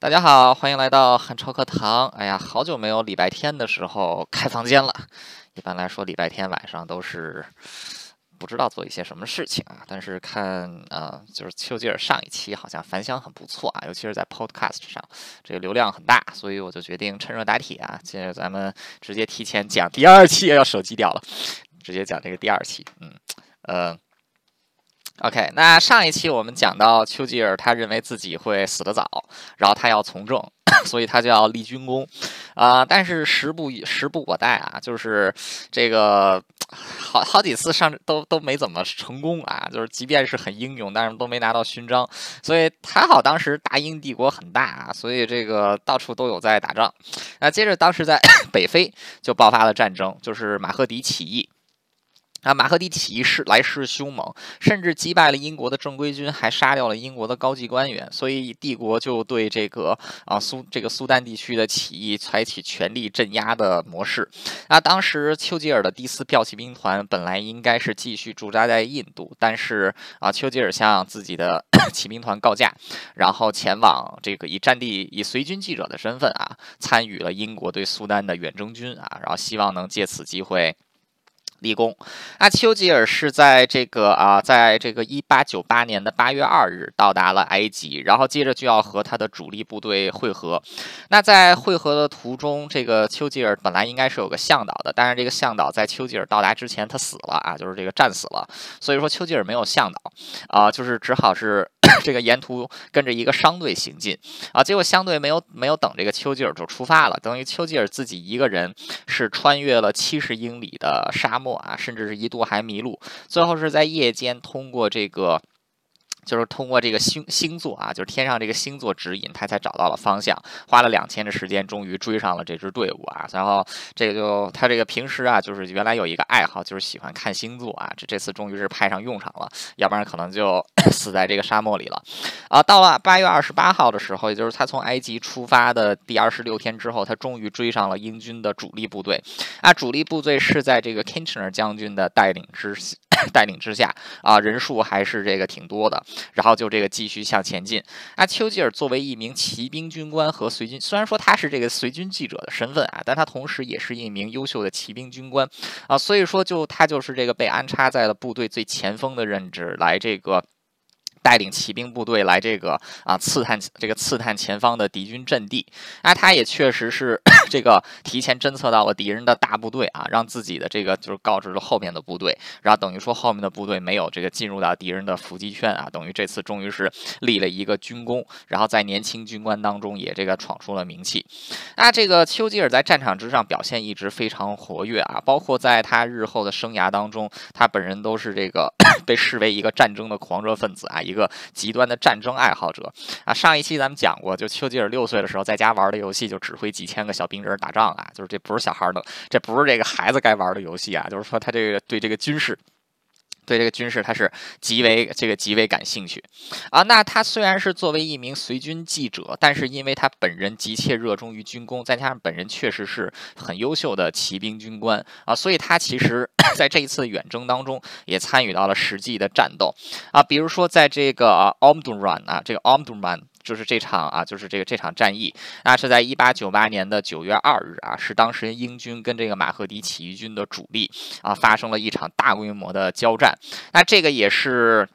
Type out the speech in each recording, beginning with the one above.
大家好，欢迎来到汉超课堂。哎呀，好久没有礼拜天的时候开房间了。一般来说，礼拜天晚上都是不知道做一些什么事情啊。但是看啊，就是丘吉尔上一期好像反响很不错啊，尤其是在 Podcast 上，这个流量很大，所以我就决定趁热打铁啊，接着咱们直接提前讲第二期，要手机掉了，直接讲这个第二期。嗯，呃。OK，那上一期我们讲到丘吉尔，他认为自己会死得早，然后他要从政，所以他就要立军功，啊，但是时不时不我待啊，就是这个好好几次上都都没怎么成功啊，就是即便是很英勇，但是都没拿到勋章，所以还好当时大英帝国很大啊，所以这个到处都有在打仗。那接着当时在 北非就爆发了战争，就是马赫迪起义。啊，马赫迪起义是来势凶猛，甚至击败了英国的正规军，还杀掉了英国的高级官员，所以帝国就对这个啊苏这个苏丹地区的起义采取全力镇压的模式。那当时丘吉尔的第四骠骑兵团本来应该是继续驻扎在印度，但是啊丘吉尔向自己的 骑兵团告假，然后前往这个以战地以随军记者的身份啊参与了英国对苏丹的远征军啊，然后希望能借此机会。立功，那丘吉尔是在这个啊，在这个一八九八年的八月二日到达了埃及，然后接着就要和他的主力部队会合。那在会合的途中，这个丘吉尔本来应该是有个向导的，但是这个向导在丘吉尔到达之前他死了啊，就是这个战死了，所以说丘吉尔没有向导啊，就是只好是。这个沿途跟着一个商队行进啊，结果商队没有没有等这个丘吉尔就出发了，等于丘吉尔自己一个人是穿越了七十英里的沙漠啊，甚至是一度还迷路，最后是在夜间通过这个。就是通过这个星星座啊，就是天上这个星座指引，他才找到了方向，花了两天的时间，终于追上了这支队伍啊。然后这个就他这个平时啊，就是原来有一个爱好，就是喜欢看星座啊。这这次终于是派上用场了，要不然可能就 死在这个沙漠里了。啊，到了八月二十八号的时候，也就是他从埃及出发的第二十六天之后，他终于追上了英军的主力部队。啊，主力部队是在这个 Kitchener 将军的带领之 带领之下啊，人数还是这个挺多的。然后就这个继续向前进。啊，丘吉尔作为一名骑兵军官和随军，虽然说他是这个随军记者的身份啊，但他同时也是一名优秀的骑兵军官啊，所以说就他就是这个被安插在了部队最前锋的任职，来这个。带领骑兵部队来这个啊刺探这个刺探前方的敌军阵地，那他也确实是 这个提前侦测到了敌人的大部队啊，让自己的这个就是告知了后面的部队，然后等于说后面的部队没有这个进入到敌人的伏击圈啊，等于这次终于是立了一个军功，然后在年轻军官当中也这个闯出了名气。那这个丘吉尔在战场之上表现一直非常活跃啊，包括在他日后的生涯当中，他本人都是这个 被视为一个战争的狂热分子啊。一个个极端的战争爱好者啊！上一期咱们讲过，就丘吉尔六岁的时候在家玩的游戏，就指挥几千个小兵人打仗啊，就是这不是小孩的，这不是这个孩子该玩的游戏啊！就是说他这个对这个军事。对这个军事，他是极为这个极为感兴趣啊。那他虽然是作为一名随军记者，但是因为他本人急切热衷于军工，再加上本人确实是很优秀的骑兵军官啊，所以他其实 在这一次远征当中也参与到了实际的战斗啊。比如说在这个 omduran 啊，这个 Omdurman。就是这场啊，就是这个这场战役，那是在一八九八年的九月二日啊，是当时英军跟这个马赫迪起义军的主力啊发生了一场大规模的交战，那这个也是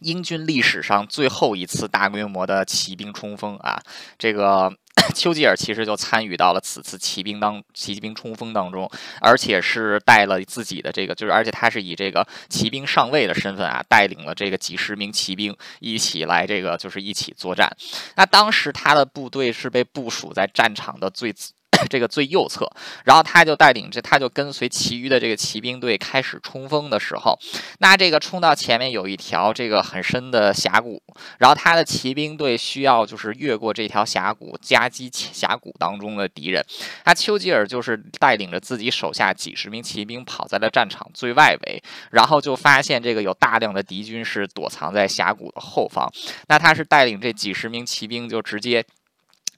英军历史上最后一次大规模的骑兵冲锋啊，这个。丘吉尔其实就参与到了此次骑兵当骑兵冲锋当中，而且是带了自己的这个，就是而且他是以这个骑兵上尉的身份啊，带领了这个几十名骑兵一起来这个就是一起作战。那当时他的部队是被部署在战场的最。这个最右侧，然后他就带领着，他就跟随其余的这个骑兵队开始冲锋的时候，那这个冲到前面有一条这个很深的峡谷，然后他的骑兵队需要就是越过这条峡谷夹击峡谷当中的敌人，那丘吉尔就是带领着自己手下几十名骑兵跑在了战场最外围，然后就发现这个有大量的敌军是躲藏在峡谷的后方，那他是带领这几十名骑兵就直接。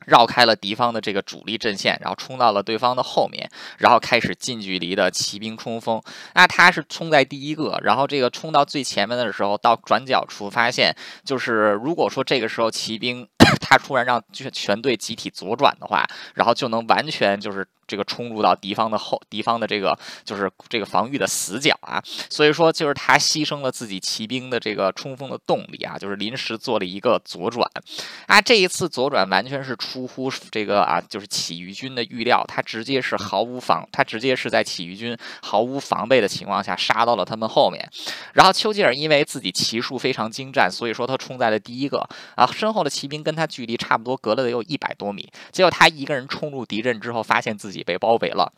绕开了敌方的这个主力阵线，然后冲到了对方的后面，然后开始近距离的骑兵冲锋。那他是冲在第一个，然后这个冲到最前面的时候，到转角处发现，就是如果说这个时候骑兵他突然让全全队集体左转的话，然后就能完全就是。这个冲入到敌方的后，敌方的这个就是这个防御的死角啊，所以说就是他牺牲了自己骑兵的这个冲锋的动力啊，就是临时做了一个左转啊。这一次左转完全是出乎这个啊，就是起义军的预料，他直接是毫无防，他直接是在起义军毫无防备的情况下杀到了他们后面。然后丘吉尔因为自己骑术非常精湛，所以说他冲在了第一个啊，身后的骑兵跟跟他距离差不多，隔了得有一百多米。结果他一个人冲入敌阵之后，发现自己。被包围了。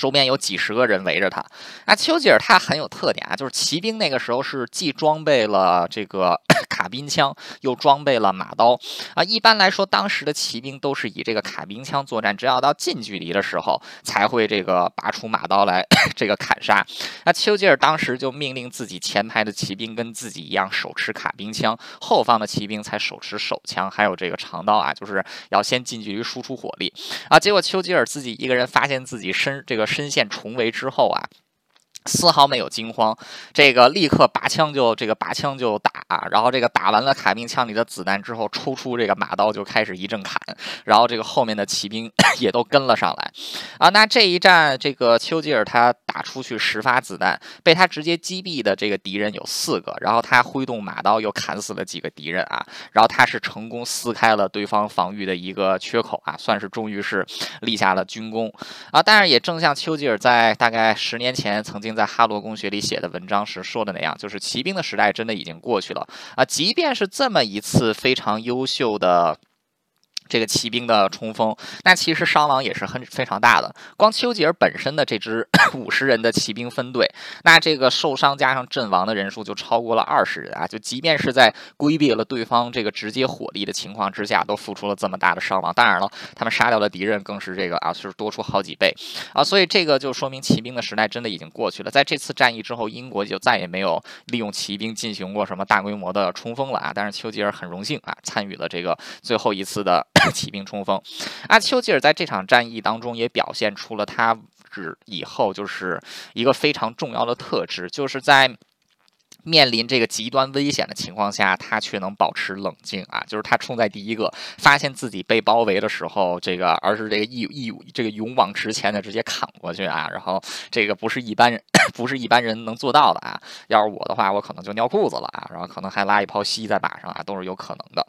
周边有几十个人围着他。那丘吉尔他很有特点啊，就是骑兵那个时候是既装备了这个 卡宾枪，又装备了马刀啊。一般来说，当时的骑兵都是以这个卡宾枪作战，只要到近距离的时候才会这个拔出马刀来 这个砍杀。那丘吉尔当时就命令自己前排的骑兵跟自己一样手持卡宾枪，后方的骑兵才手持手枪，还有这个长刀啊，就是要先近距离输出火力啊。结果丘吉尔自己一个人发现自己身这个。身陷重围之后啊。丝毫没有惊慌，这个立刻拔枪就这个拔枪就打，然后这个打完了卡宾枪里的子弹之后，抽出这个马刀就开始一阵砍，然后这个后面的骑兵 也都跟了上来，啊，那这一战这个丘吉尔他打出去十发子弹，被他直接击毙的这个敌人有四个，然后他挥动马刀又砍死了几个敌人啊，然后他是成功撕开了对方防御的一个缺口啊，算是终于是立下了军功啊，但是也正像丘吉尔在大概十年前曾经。在哈罗公学里写的文章时说的那样，就是骑兵的时代真的已经过去了啊！即便是这么一次非常优秀的。这个骑兵的冲锋，那其实伤亡也是很非常大的。光丘吉尔本身的这支 五十人的骑兵分队，那这个受伤加上阵亡的人数就超过了二十人啊！就即便是在规避了对方这个直接火力的情况之下，都付出了这么大的伤亡。当然了，他们杀掉的敌人更是这个啊，是多出好几倍啊！所以这个就说明骑兵的时代真的已经过去了。在这次战役之后，英国就再也没有利用骑兵进行过什么大规模的冲锋了啊！但是丘吉尔很荣幸啊，参与了这个最后一次的。骑兵冲锋，阿，丘吉尔在这场战役当中也表现出了他之以后就是一个非常重要的特质，就是在。面临这个极端危险的情况下，他却能保持冷静啊！就是他冲在第一个，发现自己被包围的时候，这个而是这个义义这个勇往直前的直接砍过去啊！然后这个不是一般人 不是一般人能做到的啊！要是我的话，我可能就尿裤子了啊！然后可能还拉一泡稀在马上啊，都是有可能的。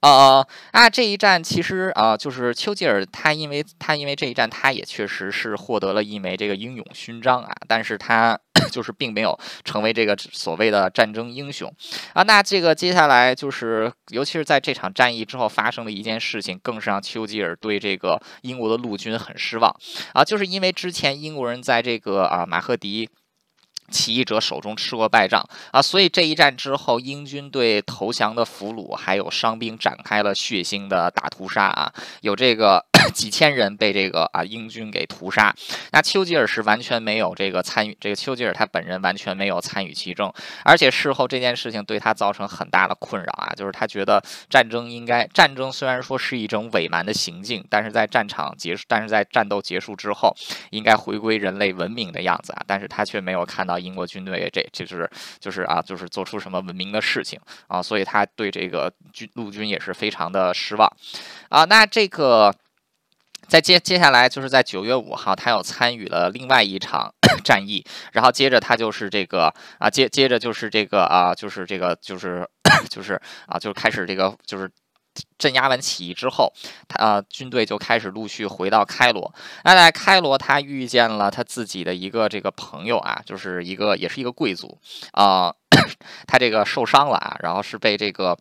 呃啊，这一战其实啊，就是丘吉尔他因为他因为这一战，他也确实是获得了一枚这个英勇勋章啊，但是他。就是并没有成为这个所所谓的战争英雄啊，那这个接下来就是，尤其是在这场战役之后发生的一件事情，更是让丘吉尔对这个英国的陆军很失望啊，就是因为之前英国人在这个啊马赫迪。起义者手中吃过败仗啊，所以这一战之后，英军对投降的俘虏还有伤兵展开了血腥的大屠杀啊，有这个 几千人被这个啊英军给屠杀。那丘吉尔是完全没有这个参与，这个丘吉尔他本人完全没有参与其中，而且事后这件事情对他造成很大的困扰啊，就是他觉得战争应该，战争虽然说是一种伪蛮的行径，但是在战场结束，但是在战斗结束之后，应该回归人类文明的样子啊，但是他却没有看到。英国军队这就是就是啊，就是做出什么文明的事情啊，所以他对这个军陆军也是非常的失望啊。那这个在接接下来就是在九月五号，他又参与了另外一场 战役，然后接着他就是这个啊，接接着就是这个啊，就是这个就是 就是啊，就开始这个就是。镇压完起义之后，他呃军队就开始陆续回到开罗。那在开罗，他遇见了他自己的一个这个朋友啊，就是一个也是一个贵族啊，他这个受伤了啊，然后是被这个。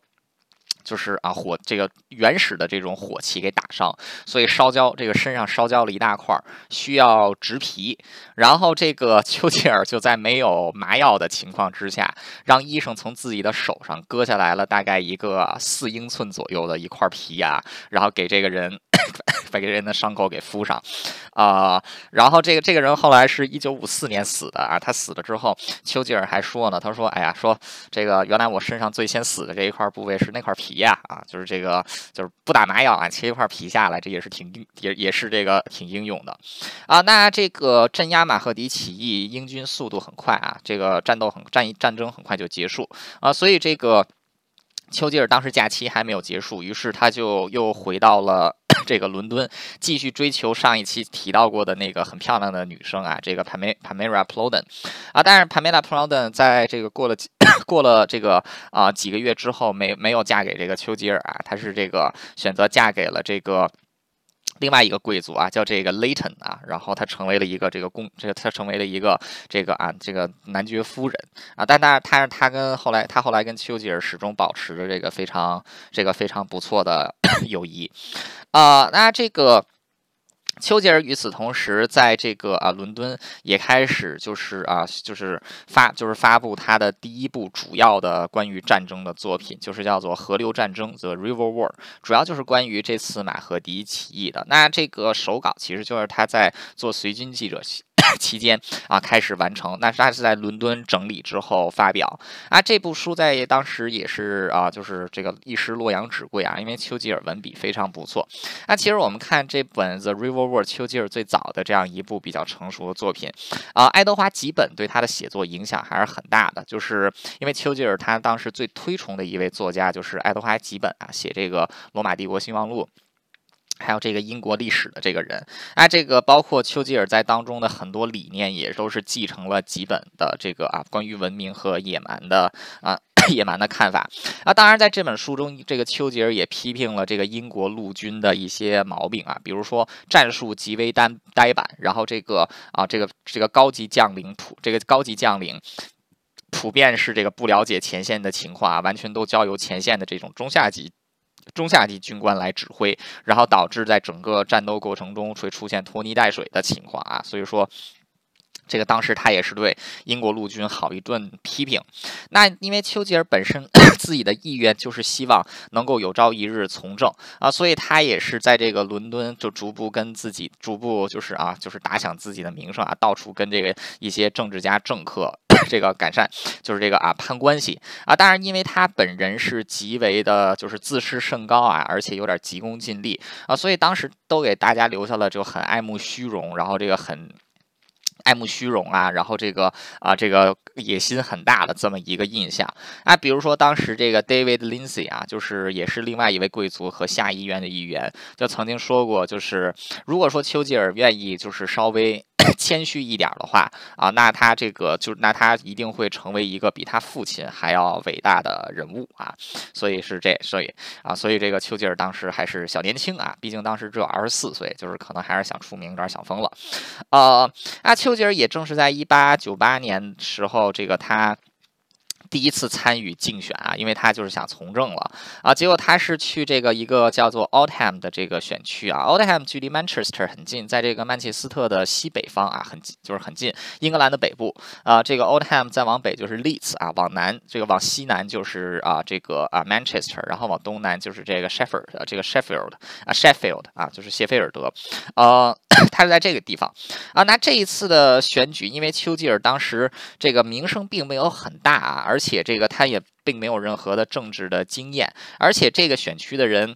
就是啊，火这个原始的这种火器给打伤，所以烧焦这个身上烧焦了一大块，需要植皮。然后这个 丘吉尔就在没有麻药的情况之下，让医生从自己的手上割下来了大概一个四英寸左右的一块皮啊，然后给这个人 把这个人的伤口给敷上啊。然后这个这个人后来是一九五四年死的啊，他死了之后，丘吉尔还说呢，他说：“哎呀，说这个原来我身上最先死的这一块部位是那块皮。”皮呀啊，就是这个，就是不打麻药啊，切一块皮下来，这也是挺也也是这个挺英勇的啊。那这个镇压马赫迪起义，英军速度很快啊，这个战斗很战役战争很快就结束啊，所以这个。丘吉尔当时假期还没有结束，于是他就又回到了 这个伦敦，继续追求上一期提到过的那个很漂亮的女生啊，这个 Pam Pamela p l o d e n 啊。但是 Pamela p l o d e n 在这个过了 过了这个啊几个月之后，没没有嫁给这个丘吉尔啊，她是这个选择嫁给了这个。另外一个贵族啊，叫这个 Layton 啊，然后他成为了一个这个公，这个他成为了一个这个啊，这个男爵夫人啊，但但是他他跟后来他后来跟丘吉尔始终保持着这个非常这个非常不错的 友谊啊，那这个。丘吉尔与此同时，在这个啊伦敦也开始就是啊就是发就是发布他的第一部主要的关于战争的作品，就是叫做《河流战争》The River War，主要就是关于这次马赫迪起义的。那这个手稿其实就是他在做随军记者。期间啊，开始完成。那他是在伦敦整理之后发表啊。这部书在当时也是啊，就是这个一时洛阳纸贵啊，因为丘吉尔文笔非常不错。那其实我们看这本《The River War》，丘吉尔最早的这样一部比较成熟的作品啊，爱德华吉本对他的写作影响还是很大的。就是因为丘吉尔他当时最推崇的一位作家就是爱德华吉本啊，写这个《罗马帝国兴亡录》。还有这个英国历史的这个人，啊，这个包括丘吉尔在当中的很多理念，也都是继承了几本的这个啊，关于文明和野蛮的啊野蛮的看法啊。当然，在这本书中，这个丘吉尔也批评了这个英国陆军的一些毛病啊，比如说战术极为单呆板，然后这个啊，这个这个高级将领普这个高级将领普遍是这个不了解前线的情况啊，完全都交由前线的这种中下级。中下级军官来指挥，然后导致在整个战斗过程中会出现拖泥带水的情况啊，所以说，这个当时他也是对英国陆军好一顿批评。那因为丘吉尔本身 自己的意愿就是希望能够有朝一日从政啊，所以他也是在这个伦敦就逐步跟自己逐步就是啊，就是打响自己的名声啊，到处跟这个一些政治家政客。这个改善就是这个啊攀关系啊，当然因为他本人是极为的，就是自视甚高啊，而且有点急功近利啊，所以当时都给大家留下了就很爱慕虚荣，然后这个很。爱慕虚荣啊，然后这个啊，这个野心很大的这么一个印象。啊，比如说当时这个 David Lindsay 啊，就是也是另外一位贵族和下议院的议员，就曾经说过，就是如果说丘吉尔愿意就是稍微 谦虚一点的话啊，那他这个就那他一定会成为一个比他父亲还要伟大的人物啊，所以是这，所以啊，所以这个丘吉尔当时还是小年轻啊，毕竟当时只有二十四岁，就是可能还是想出名，有点想疯了，呃，那。丘吉尔也正是在一八九八年时候，这个他。第一次参与竞选啊，因为他就是想从政了。啊，结果他是去这个一个叫做 Oldham 的这个选区啊，Oldham 距离 Manchester 很近，在这个曼彻斯特的西北方啊，很近，就是很近，英格兰的北部。啊，这个 Oldham 再往北就是 Leeds 啊，往南这个往西南就是啊这个啊 Manchester，然后往东南就是这个 Sheffield，这个 Sheffield 啊 Sheffield 啊就是谢菲尔德，呃，他是在这个地方啊，那这一次的选举，因为丘吉尔当时这个名声并没有很大啊，而且这个他也并没有任何的政治的经验，而且这个选区的人。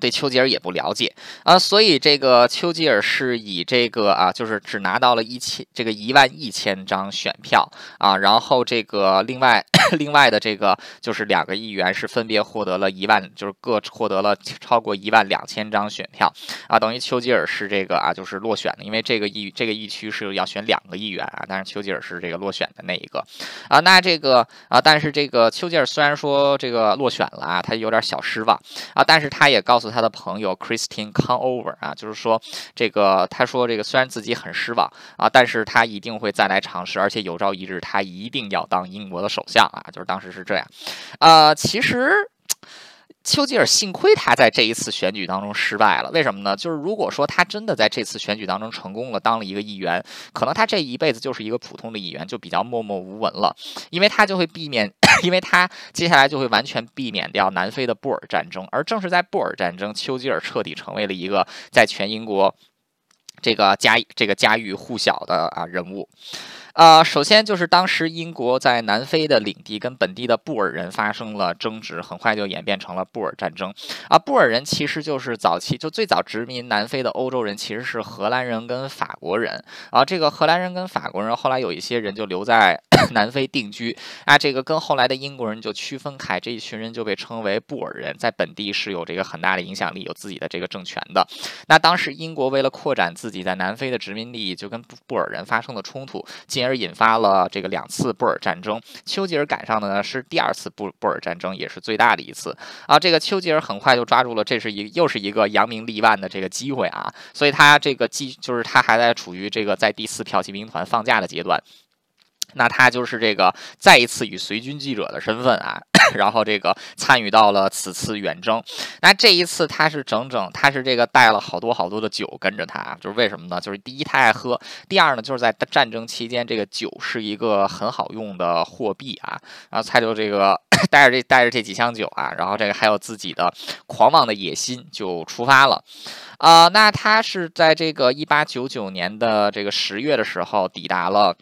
对丘吉尔也不了解。啊，所以这个丘吉尔是以这个啊，就是只拿到了一千这个一万一千张选票啊，然后这个另外 另外的这个就是两个议员是分别获得了一万，就是各获得了超过一万两千张选票。啊，等于丘吉尔是这个啊，就是落选的，因为这个议这个议区是要选两个议员啊，但是丘吉尔是这个落选的那一个。啊，那这个啊，但是这个丘吉尔虽然说这个落选了啊，他有点小失望。啊，但是他也告诉。他的朋友 Christine Conover 啊，就是说这个，他说这个虽然自己很失望啊，但是他一定会再来尝试，而且有朝一日他一定要当英国的首相啊，就是当时是这样。呃，其实。丘吉尔幸亏他在这一次选举当中失败了，为什么呢？就是如果说他真的在这次选举当中成功了，当了一个议员，可能他这一辈子就是一个普通的议员，就比较默默无闻了，因为他就会避免，因为他接下来就会完全避免掉南非的布尔战争，而正是在布尔战争，丘吉尔彻底成为了一个在全英国这个家这个家喻户晓的啊人物。啊，首先就是当时英国在南非的领地跟本地的布尔人发生了争执，很快就演变成了布尔战争。啊，布尔人其实就是早期就最早殖民南非的欧洲人，其实是荷兰人跟法国人。啊，这个荷兰人跟法国人后来有一些人就留在 南非定居。啊，这个跟后来的英国人就区分开，这一群人就被称为布尔人，在本地是有这个很大的影响力，有自己的这个政权的。那当时英国为了扩展自己在南非的殖民利益，就跟布布尔人发生了冲突，进而引发了这个两次布尔战争。丘吉尔赶上的呢是第二次布布尔战争，也是最大的一次啊。这个丘吉尔很快就抓住了，这是一又是一个扬名立万的这个机会啊，所以他这个继就是他还在处于这个在第四票骑兵团放假的阶段。那他就是这个再一次以随军记者的身份啊，然后这个参与到了此次远征。那这一次他是整整他是这个带了好多好多的酒跟着他，就是为什么呢？就是第一他爱喝，第二呢就是在战争期间这个酒是一个很好用的货币啊，然后他就这个 带着这带着这几箱酒啊，然后这个还有自己的狂妄的野心就出发了。啊，那他是在这个一八九九年的这个十月的时候抵达了。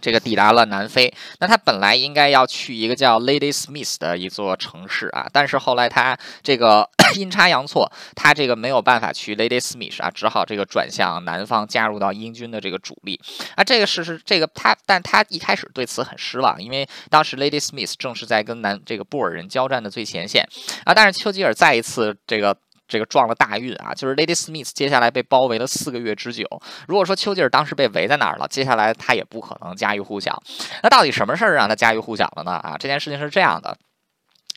这个抵达了南非，那他本来应该要去一个叫 Lady Smith 的一座城市啊，但是后来他这个 阴差阳错，他这个没有办法去 Lady Smith 啊，只好这个转向南方，加入到英军的这个主力啊。这个事实，这个他，但他一开始对此很失望，因为当时 Lady Smith 正是在跟南这个布尔人交战的最前线啊。但是丘吉尔再一次这个。这个撞了大运啊！就是 Lady Smith 接下来被包围了四个月之久。如果说丘吉尔当时被围在哪儿了，接下来他也不可能家喻户晓。那到底什么事儿让他家喻户晓了呢？啊，这件事情是这样的。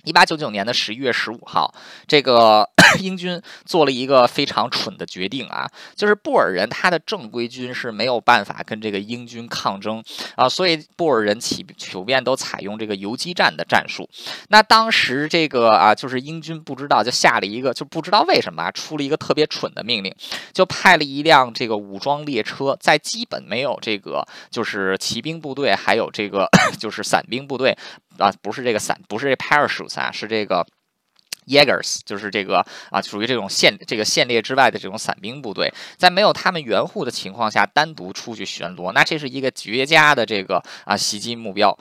一八九九年的十一月十五号，这个 英军做了一个非常蠢的决定啊，就是布尔人他的正规军是没有办法跟这个英军抗争啊，所以布尔人起普遍都采用这个游击战的战术。那当时这个啊，就是英军不知道就下了一个，就不知道为什么啊出了一个特别蠢的命令，就派了一辆这个武装列车，在基本没有这个就是骑兵部队，还有这个 就是伞兵部队。啊，不是这个伞，不是这 parachutes 啊，是这个 Jaegers，就是这个啊，属于这种线这个线列之外的这种伞兵部队，在没有他们援护的情况下，单独出去巡逻，那这是一个绝佳的这个啊袭击目标。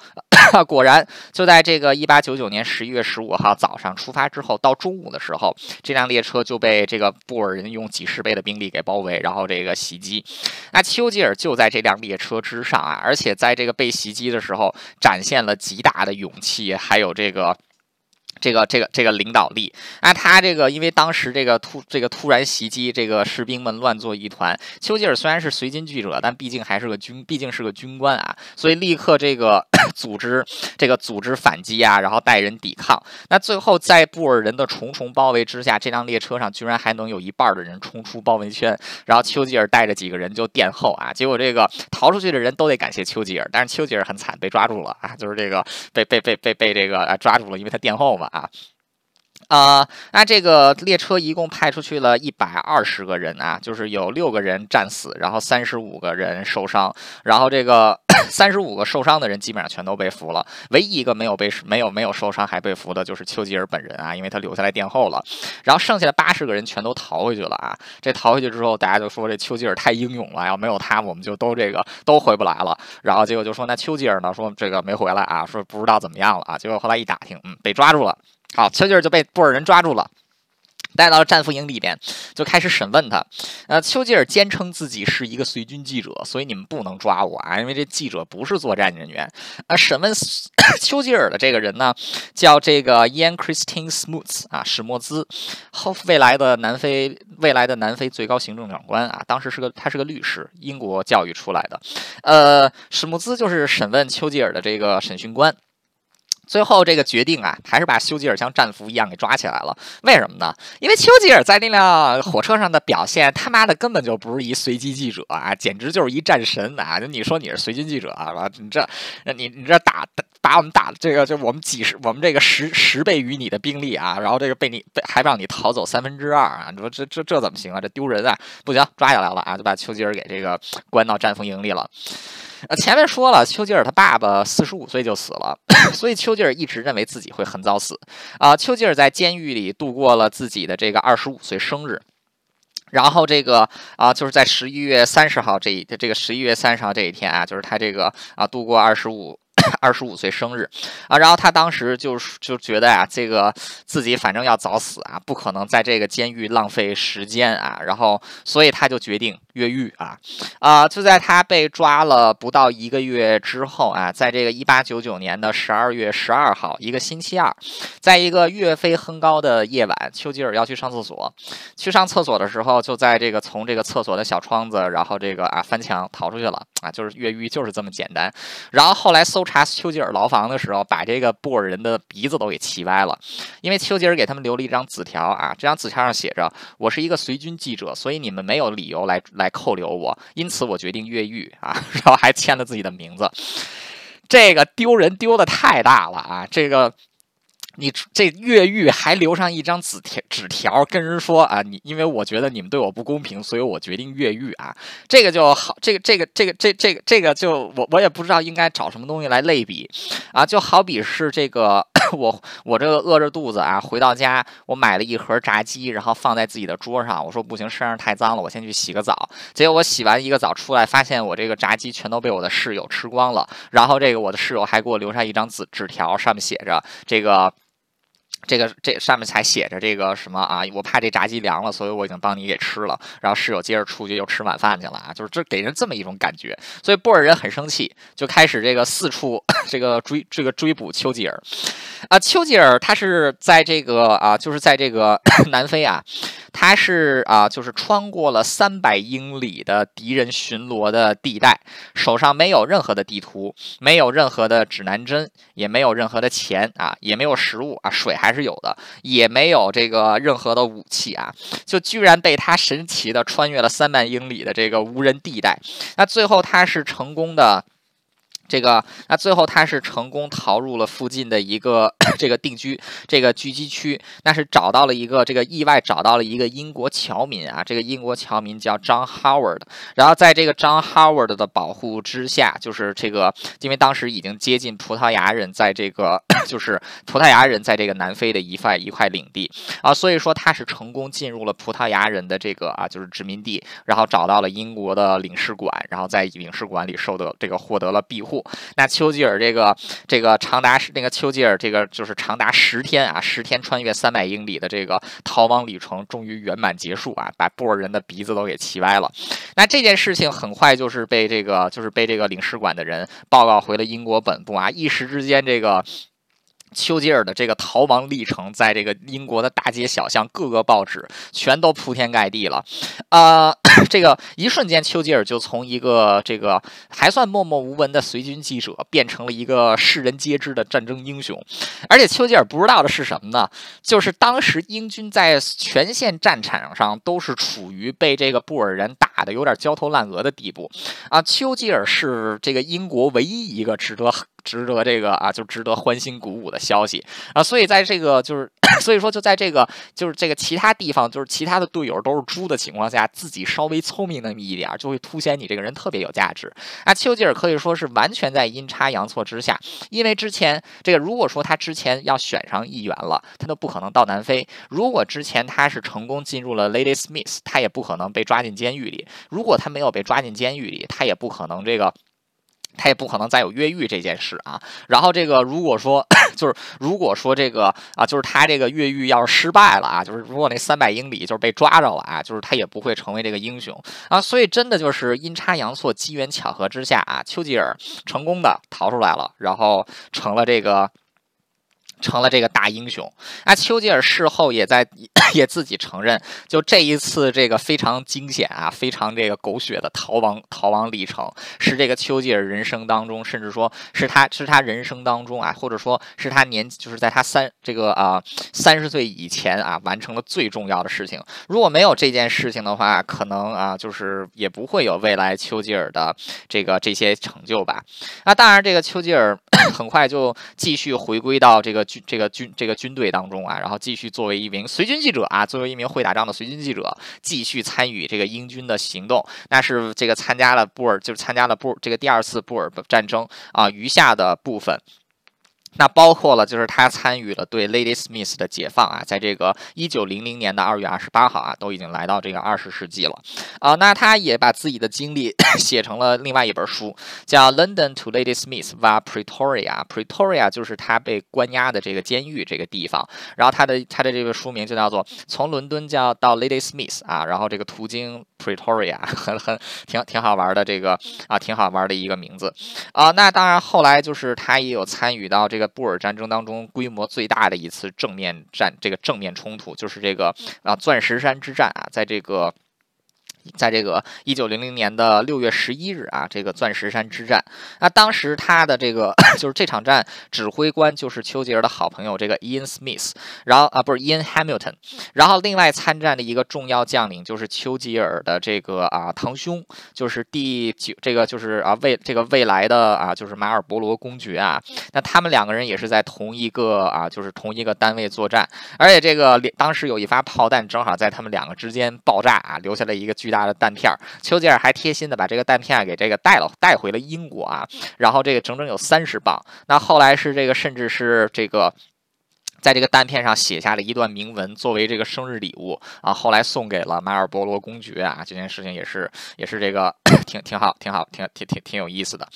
果然，就在这个一八九九年十一月十五号早上出发之后，到中午的时候，这辆列车就被这个布尔人用几十倍的兵力给包围，然后这个袭击。那丘吉尔就在这辆列车之上啊，而且在这个被袭击的时候，展现了极大的勇气，还有这个。这个这个这个领导力啊，他这个因为当时这个突这个突然袭击，这个士兵们乱作一团。丘吉尔虽然是随军记者，但毕竟还是个军，毕竟是个军官啊，所以立刻这个 组织这个组织反击啊，然后带人抵抗。那最后在布尔人的重重包围之下，这辆列车上居然还能有一半的人冲出包围圈，然后丘吉尔带着几个人就殿后啊。结果这个逃出去的人都得感谢丘吉尔，但是丘吉尔很惨，被抓住了啊，就是这个被被被被被这个啊抓住了，因为他殿后嘛。啊。啊，那这个列车一共派出去了一百二十个人啊，就是有六个人战死，然后三十五个人受伤，然后这个 三十五个受伤的人基本上全都被俘了，唯一一个没有被没有没有受伤还被俘的就是丘吉尔本人啊，因为他留下来殿后了，然后剩下的八十个人全都逃回去了啊，这逃回去之后，大家就说这丘吉尔太英勇了，要没有他，我们就都这个都回不来了，然后结果就说那丘吉尔呢，说这个没回来啊，说不知道怎么样了啊，结果后来一打听，嗯，被抓住了。好，丘吉尔就被布尔人抓住了，带到了战俘营里边，就开始审问他。呃，丘吉尔坚称自己是一个随军记者，所以你们不能抓我啊，因为这记者不是作战人员。啊，审问 丘吉尔的这个人呢，叫这个 Ian Christine Smuts 啊，史莫兹，后未来的南非未来的南非最高行政长官啊，当时是个他是个律师，英国教育出来的。呃，史穆兹就是审问丘吉尔的这个审讯官。最后这个决定啊，还是把丘吉尔像战俘一样给抓起来了。为什么呢？因为丘吉尔在那辆火车上的表现，他妈的根本就不是一随机记者啊，简直就是一战神啊！你说你是随机记者啊，你这，你你这打把我们打这个，就我们几十，我们这个十十倍于你的兵力啊，然后这个被你被还让你逃走三分之二啊！你说这这这怎么行啊？这丢人啊！不行，抓下来了啊，就把丘吉尔给这个关到战俘营里了。呃，前面说了，丘吉尔他爸爸四十五岁就死了，所以丘吉尔一直认为自己会很早死。啊，丘吉尔在监狱里度过了自己的这个二十五岁生日。然后这个啊，就是在十一月三十号这一这个十一月三十号这一天啊，就是他这个啊度过二十五。二十五岁生日。啊，然后他当时就就觉得啊，这个自己反正要早死啊，不可能在这个监狱浪费时间啊，然后所以他就决定越狱啊。啊！就在他被抓了不到一个月之后啊，在这个一八九九年的十二月十二号，一个星期二，在一个月黑风高的夜晚，丘吉尔要去上厕所，去上厕所的时候，就在这个从这个厕所的小窗子，然后这个啊翻墙逃出去了。啊，就是越狱就是这么简单。然后后来搜查。丘吉尔牢房的时候，把这个布尔人的鼻子都给气歪了，因为丘吉尔给他们留了一张纸条啊，这张纸条上写着：“我是一个随军记者，所以你们没有理由来来扣留我，因此我决定越狱啊。”然后还签了自己的名字，这个丢人丢的太大了啊！这个。你这越狱还留上一张纸条，纸条跟人说啊，你因为我觉得你们对我不公平，所以我决定越狱啊。这个就好，这个这个这个这这个这个就我我也不知道应该找什么东西来类比啊，就好比是这个我我这个饿着肚子啊，回到家我买了一盒炸鸡，然后放在自己的桌上，我说不行，身上太脏了，我先去洗个澡。结果我洗完一个澡出来，发现我这个炸鸡全都被我的室友吃光了。然后这个我的室友还给我留下一张纸纸条，上面写着这个。这个这上面才写着这个什么啊？我怕这炸鸡凉了，所以我已经帮你给吃了。然后室友接着出去又吃晚饭去了啊，就是这给人这么一种感觉。所以布尔人很生气，就开始这个四处 这个追这个追捕丘吉尔。啊，丘吉尔他是在这个啊，就是在这个 南非啊。他是啊，就是穿过了三百英里的敌人巡逻的地带，手上没有任何的地图，没有任何的指南针，也没有任何的钱啊，也没有食物啊，水还是有的，也没有这个任何的武器啊，就居然被他神奇的穿越了三百英里的这个无人地带，那最后他是成功的。这个，那最后他是成功逃入了附近的一个 这个定居这个聚集区，那是找到了一个这个意外找到了一个英国侨民啊，这个英国侨民叫 John Howard，然后在这个 John Howard 的保护之下，就是这个因为当时已经接近葡萄牙人在这个 就是葡萄牙人在这个南非的一块一块领地啊，所以说他是成功进入了葡萄牙人的这个啊就是殖民地，然后找到了英国的领事馆，然后在领事馆里受得这个获得了庇护。那丘吉尔这个这个长达那个丘吉尔这个就是长达十天啊，十天穿越三百英里的这个逃亡旅程终于圆满结束啊，把布尔人的鼻子都给气歪了。那这件事情很快就是被这个就是被这个领事馆的人报告回了英国本部啊，一时之间这个。丘吉尔的这个逃亡历程，在这个英国的大街小巷、各个报纸全都铺天盖地了。呃，这个一瞬间，丘吉尔就从一个这个还算默默无闻的随军记者，变成了一个世人皆知的战争英雄。而且，丘吉尔不知道的是什么呢？就是当时英军在全线战场上都是处于被这个布尔人打的有点焦头烂额的地步啊。丘吉尔是这个英国唯一一个值得。值得这个啊，就值得欢欣鼓舞的消息啊，所以在这个就是，所以说就在这个就是这个其他地方，就是其他的队友都是猪的情况下，自己稍微聪明那么一点就会凸显你这个人特别有价值。啊，丘吉尔可以说是完全在阴差阳错之下，因为之前这个如果说他之前要选上议员了，他都不可能到南非；如果之前他是成功进入了 Lady Smith，他也不可能被抓进监狱里；如果他没有被抓进监狱里，他也不可能这个。他也不可能再有越狱这件事啊。然后这个，如果说 就是如果说这个啊，就是他这个越狱要是失败了啊，就是如果那三百英里就是被抓着了啊，就是他也不会成为这个英雄啊。所以真的就是阴差阳错、机缘巧合之下啊，丘吉尔成功的逃出来了，然后成了这个。成了这个大英雄。那丘吉尔事后也在 也自己承认，就这一次这个非常惊险啊，非常这个狗血的逃亡逃亡历程，是这个丘吉尔人生当中，甚至说是他是他人生当中啊，或者说是他年就是在他三这个啊三十岁以前啊完成了最重要的事情。如果没有这件事情的话，可能啊就是也不会有未来丘吉尔的这个这些成就吧。那当然，这个丘吉尔 很快就继续回归到这个。这个军这个军队当中啊，然后继续作为一名随军记者啊，作为一名会打仗的随军记者，继续参与这个英军的行动。那是这个参加了布尔，就是参加了布这个第二次布尔战争啊，余下的部分。那包括了，就是他参与了对 Lady Smith 的解放啊，在这个一九零零年的二月二十八号啊，都已经来到这个二十世纪了啊。那他也把自己的经历 写成了另外一本书，叫《London to Lady Smith via Pretoria》，Pretoria 就是他被关押的这个监狱这个地方。然后他的他的这个书名就叫做《从伦敦叫到 Lady Smith》啊，然后这个途经 Pretoria，很很挺挺好玩的这个啊，挺好玩的一个名字啊。那当然后来就是他也有参与到这个。布尔战争当中规模最大的一次正面战，这个正面冲突就是这个啊钻石山之战啊，在这个。在这个一九零零年的六月十一日啊，这个钻石山之战，那当时他的这个 就是这场战指挥官就是丘吉尔的好朋友这个 Ian Smith，然后啊不是 Ian Hamilton，然后另外参战的一个重要将领就是丘吉尔的这个啊堂兄，就是第九这个就是啊未这个未来的啊就是马尔博罗公爵啊，那他们两个人也是在同一个啊就是同一个单位作战，而且这个当时有一发炮弹正好在他们两个之间爆炸啊，留下了一个巨。大的弹片，丘吉尔还贴心的把这个弹片给这个带了带回了英国啊，然后这个整整有三十磅。那后来是这个，甚至是这个。在这个弹片上写下了一段铭文，作为这个生日礼物啊，后来送给了马尔波罗公爵啊。这件事情也是也是这个 挺挺好，挺好，挺挺挺挺有意思的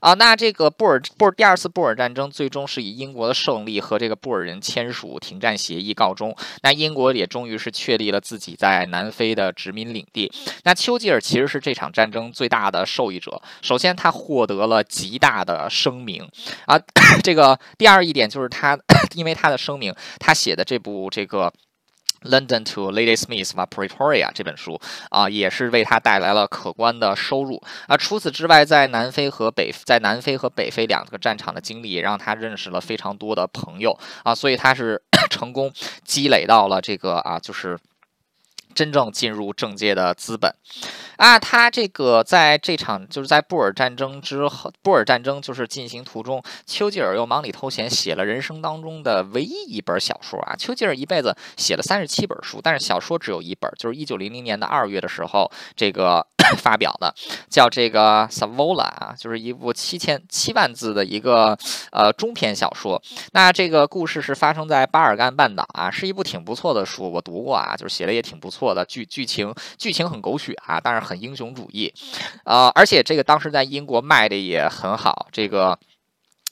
啊。那这个布尔布尔第二次布尔战争最终是以英国的胜利和这个布尔人签署停战协议告终。那英国也终于是确立了自己在南非的殖民领地。那丘吉尔其实是这场战争最大的受益者。首先，他获得了极大的声名啊。这个第二一点就是他因为他的声。声明，他写的这部这个《London to Lady Smith 嘛 Pretoria》这本书啊，也是为他带来了可观的收入啊。除此之外，在南非和北在南非和北非两个战场的经历，也让他认识了非常多的朋友啊。所以他是 成功积累到了这个啊，就是。真正进入政界的资本，啊，他这个在这场就是在布尔战争之后，布尔战争就是进行途中，丘吉尔又忙里偷闲写了人生当中的唯一一本小说啊。丘吉尔一辈子写了三十七本书，但是小说只有一本，就是一九零零年的二月的时候，这个。发表的叫这个 Savola 啊，就是一部七千七万字的一个呃中篇小说。那这个故事是发生在巴尔干半岛啊，是一部挺不错的书，我读过啊，就是写的也挺不错的。剧剧情剧情很狗血啊，但是很英雄主义，呃，而且这个当时在英国卖的也很好，这个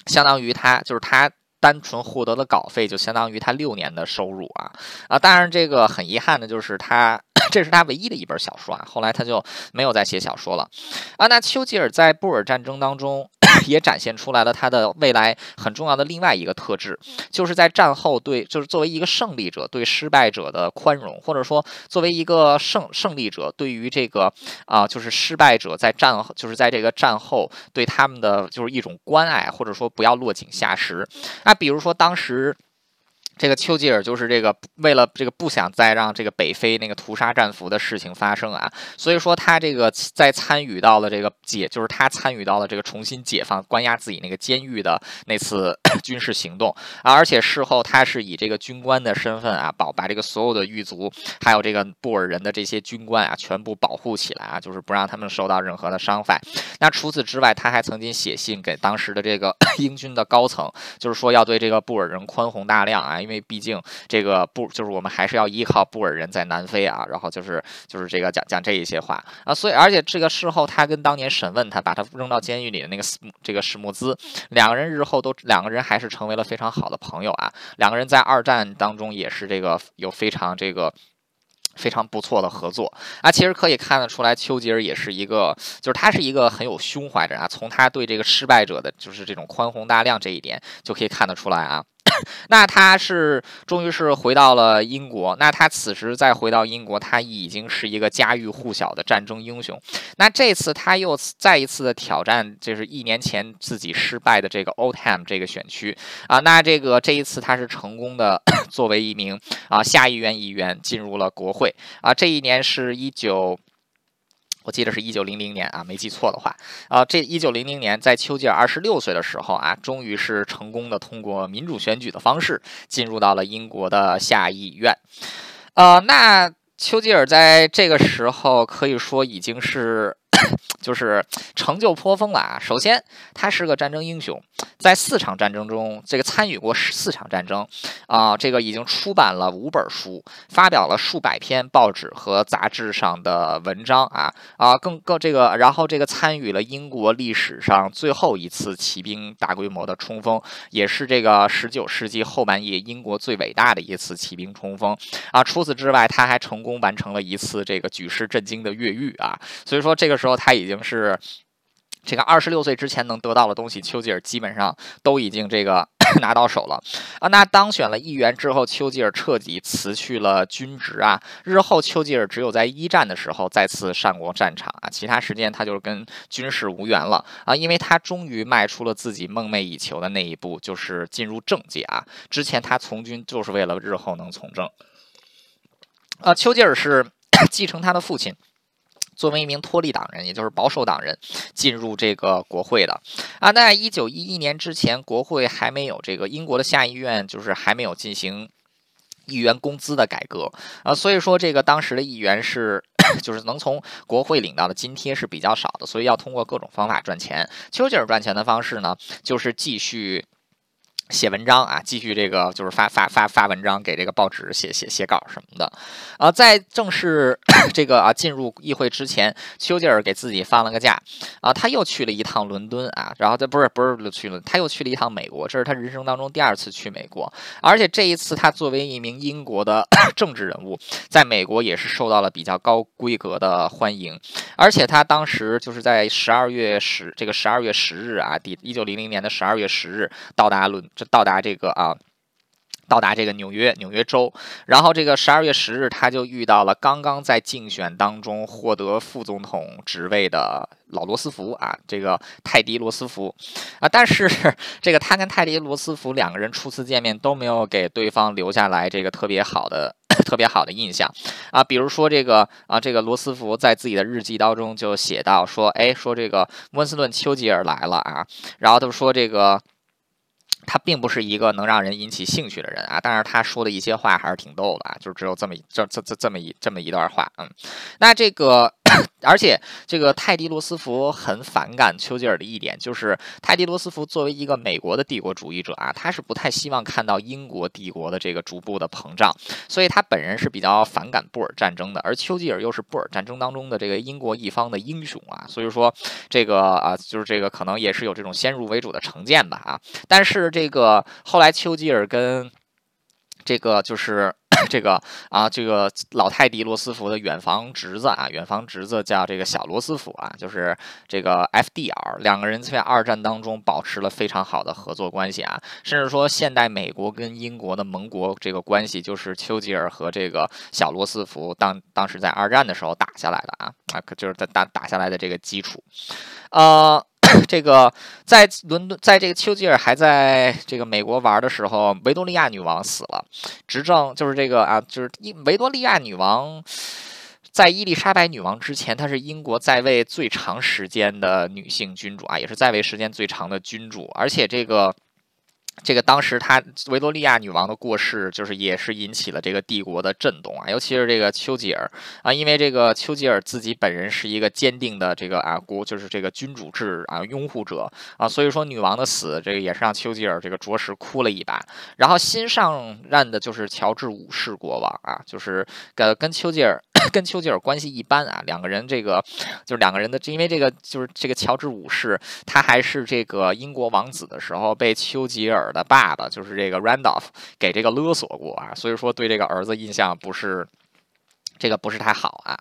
相当于他就是他。单纯获得的稿费就相当于他六年的收入啊啊！当然，这个很遗憾的就是他，这是他唯一的一本小说啊。后来他就没有再写小说了啊。那丘吉尔在布尔战争当中。也展现出来了他的未来很重要的另外一个特质，就是在战后对，就是作为一个胜利者对失败者的宽容，或者说作为一个胜胜利者对于这个啊，就是失败者在战后就是在这个战后对他们的就是一种关爱，或者说不要落井下石。那比如说当时。这个丘吉尔就是这个为了这个不想再让这个北非那个屠杀战俘的事情发生啊，所以说他这个在参与到了这个解，就是他参与到了这个重新解放关押自己那个监狱的那次军事行动，而且事后他是以这个军官的身份啊，保把这个所有的狱卒还有这个布尔人的这些军官啊，全部保护起来啊，就是不让他们受到任何的伤害。那除此之外，他还曾经写信给当时的这个 英军的高层，就是说要对这个布尔人宽宏大量啊。因为毕竟这个布就是我们还是要依靠布尔人在南非啊，然后就是就是这个讲讲这一些话啊，所以而且这个事后他跟当年审问他把他扔到监狱里的那个斯这个史穆兹两个人日后都两个人还是成为了非常好的朋友啊，两个人在二战当中也是这个有非常这个非常不错的合作啊，其实可以看得出来丘吉尔也是一个就是他是一个很有胸怀的人啊，从他对这个失败者的就是这种宽宏大量这一点就可以看得出来啊。那他是终于是回到了英国。那他此时再回到英国，他已经是一个家喻户晓的战争英雄。那这次他又再一次的挑战，就是一年前自己失败的这个 Oldham 这个选区啊。那这个这一次他是成功的，作为一名啊下议院议员进入了国会啊。这一年是一九。我记得是一九零零年啊，没记错的话，啊，这一九零零年在丘吉尔二十六岁的时候啊，终于是成功的通过民主选举的方式进入到了英国的下议院，呃，那丘吉尔在这个时候可以说已经是。就是成就颇丰了啊。首先，他是个战争英雄，在四场战争中，这个参与过十四场战争啊，这个已经出版了五本书，发表了数百篇报纸和杂志上的文章啊啊，更更这个，然后这个参与了英国历史上最后一次骑兵大规模的冲锋，也是这个十九世纪后半叶英国最伟大的一次骑兵冲锋啊。除此之外，他还成功完成了一次这个举世震惊的越狱啊。所以说，这个时候说他已经是这个二十六岁之前能得到的东西，丘吉尔基本上都已经这个 拿到手了啊。那当选了议员之后，丘吉尔彻底辞去了军职啊。日后，丘吉尔只有在一战的时候再次上过战场啊，其他时间他就是跟军事无缘了啊。因为他终于迈出了自己梦寐以求的那一步，就是进入政界啊。之前他从军就是为了日后能从政啊。丘吉尔是 继承他的父亲。作为一名托利党人，也就是保守党人，进入这个国会的啊，在一九一一年之前，国会还没有这个英国的下议院，就是还没有进行议员工资的改革啊，所以说这个当时的议员是 就是能从国会领到的津贴是比较少的，所以要通过各种方法赚钱。丘吉尔赚钱的方式呢，就是继续。写文章啊，继续这个就是发发发发文章给这个报纸写写写稿什么的，啊，在正式 这个啊进入议会之前，丘吉尔给自己放了个假。啊，他又去了一趟伦敦啊，然后他不是不是去了，他又去了一趟美国，这是他人生当中第二次去美国，而且这一次他作为一名英国的 政治人物，在美国也是受到了比较高规格的欢迎，而且他当时就是在十二月十这个十二月十日啊，第一九零零年的十二月十日到达伦。就到达这个啊，到达这个纽约纽约州，然后这个十二月十日，他就遇到了刚刚在竞选当中获得副总统职位的老罗斯福啊，这个泰迪罗斯福啊，但是这个他跟泰迪罗斯福两个人初次见面都没有给对方留下来这个特别好的 特别好的印象啊，比如说这个啊，这个罗斯福在自己的日记当中就写到说，哎，说这个温斯顿丘吉尔来了啊，然后他说这个。他并不是一个能让人引起兴趣的人啊，但是他说的一些话还是挺逗的啊，就只有这么这这这这么一这么一段话，嗯，那这个。而且，这个泰迪罗斯福很反感丘吉尔的一点，就是泰迪罗斯福作为一个美国的帝国主义者啊，他是不太希望看到英国帝国的这个逐步的膨胀，所以他本人是比较反感布尔战争的。而丘吉尔又是布尔战争当中的这个英国一方的英雄啊，所以说这个啊，就是这个可能也是有这种先入为主的成见吧啊。但是这个后来丘吉尔跟这个就是。这个啊，这个老泰迪罗斯福的远房侄子啊，远房侄子叫这个小罗斯福啊，就是这个 FDR，两个人在二战当中保持了非常好的合作关系啊，甚至说现代美国跟英国的盟国这个关系，就是丘吉尔和这个小罗斯福当当时在二战的时候打下来的啊啊，就是在打打下来的这个基础，呃。这个在伦敦，在这个丘吉尔还在这个美国玩的时候，维多利亚女王死了，执政就是这个啊，就是维多利亚女王在伊丽莎白女王之前，她是英国在位最长时间的女性君主啊，也是在位时间最长的君主，而且这个。这个当时他维多利亚女王的过世，就是也是引起了这个帝国的震动啊，尤其是这个丘吉尔啊，因为这个丘吉尔自己本人是一个坚定的这个啊国，就是这个君主制啊拥护者啊，所以说女王的死，这个也是让丘吉尔这个着实哭了一把。然后新上任的就是乔治五世国王啊，就是跟跟丘吉尔。跟丘吉尔关系一般啊，两个人这个就是两个人的，因为这个就是这个乔治五世，他还是这个英国王子的时候，被丘吉尔的爸爸就是这个 Randolph 给这个勒索过啊，所以说对这个儿子印象不是这个不是太好啊。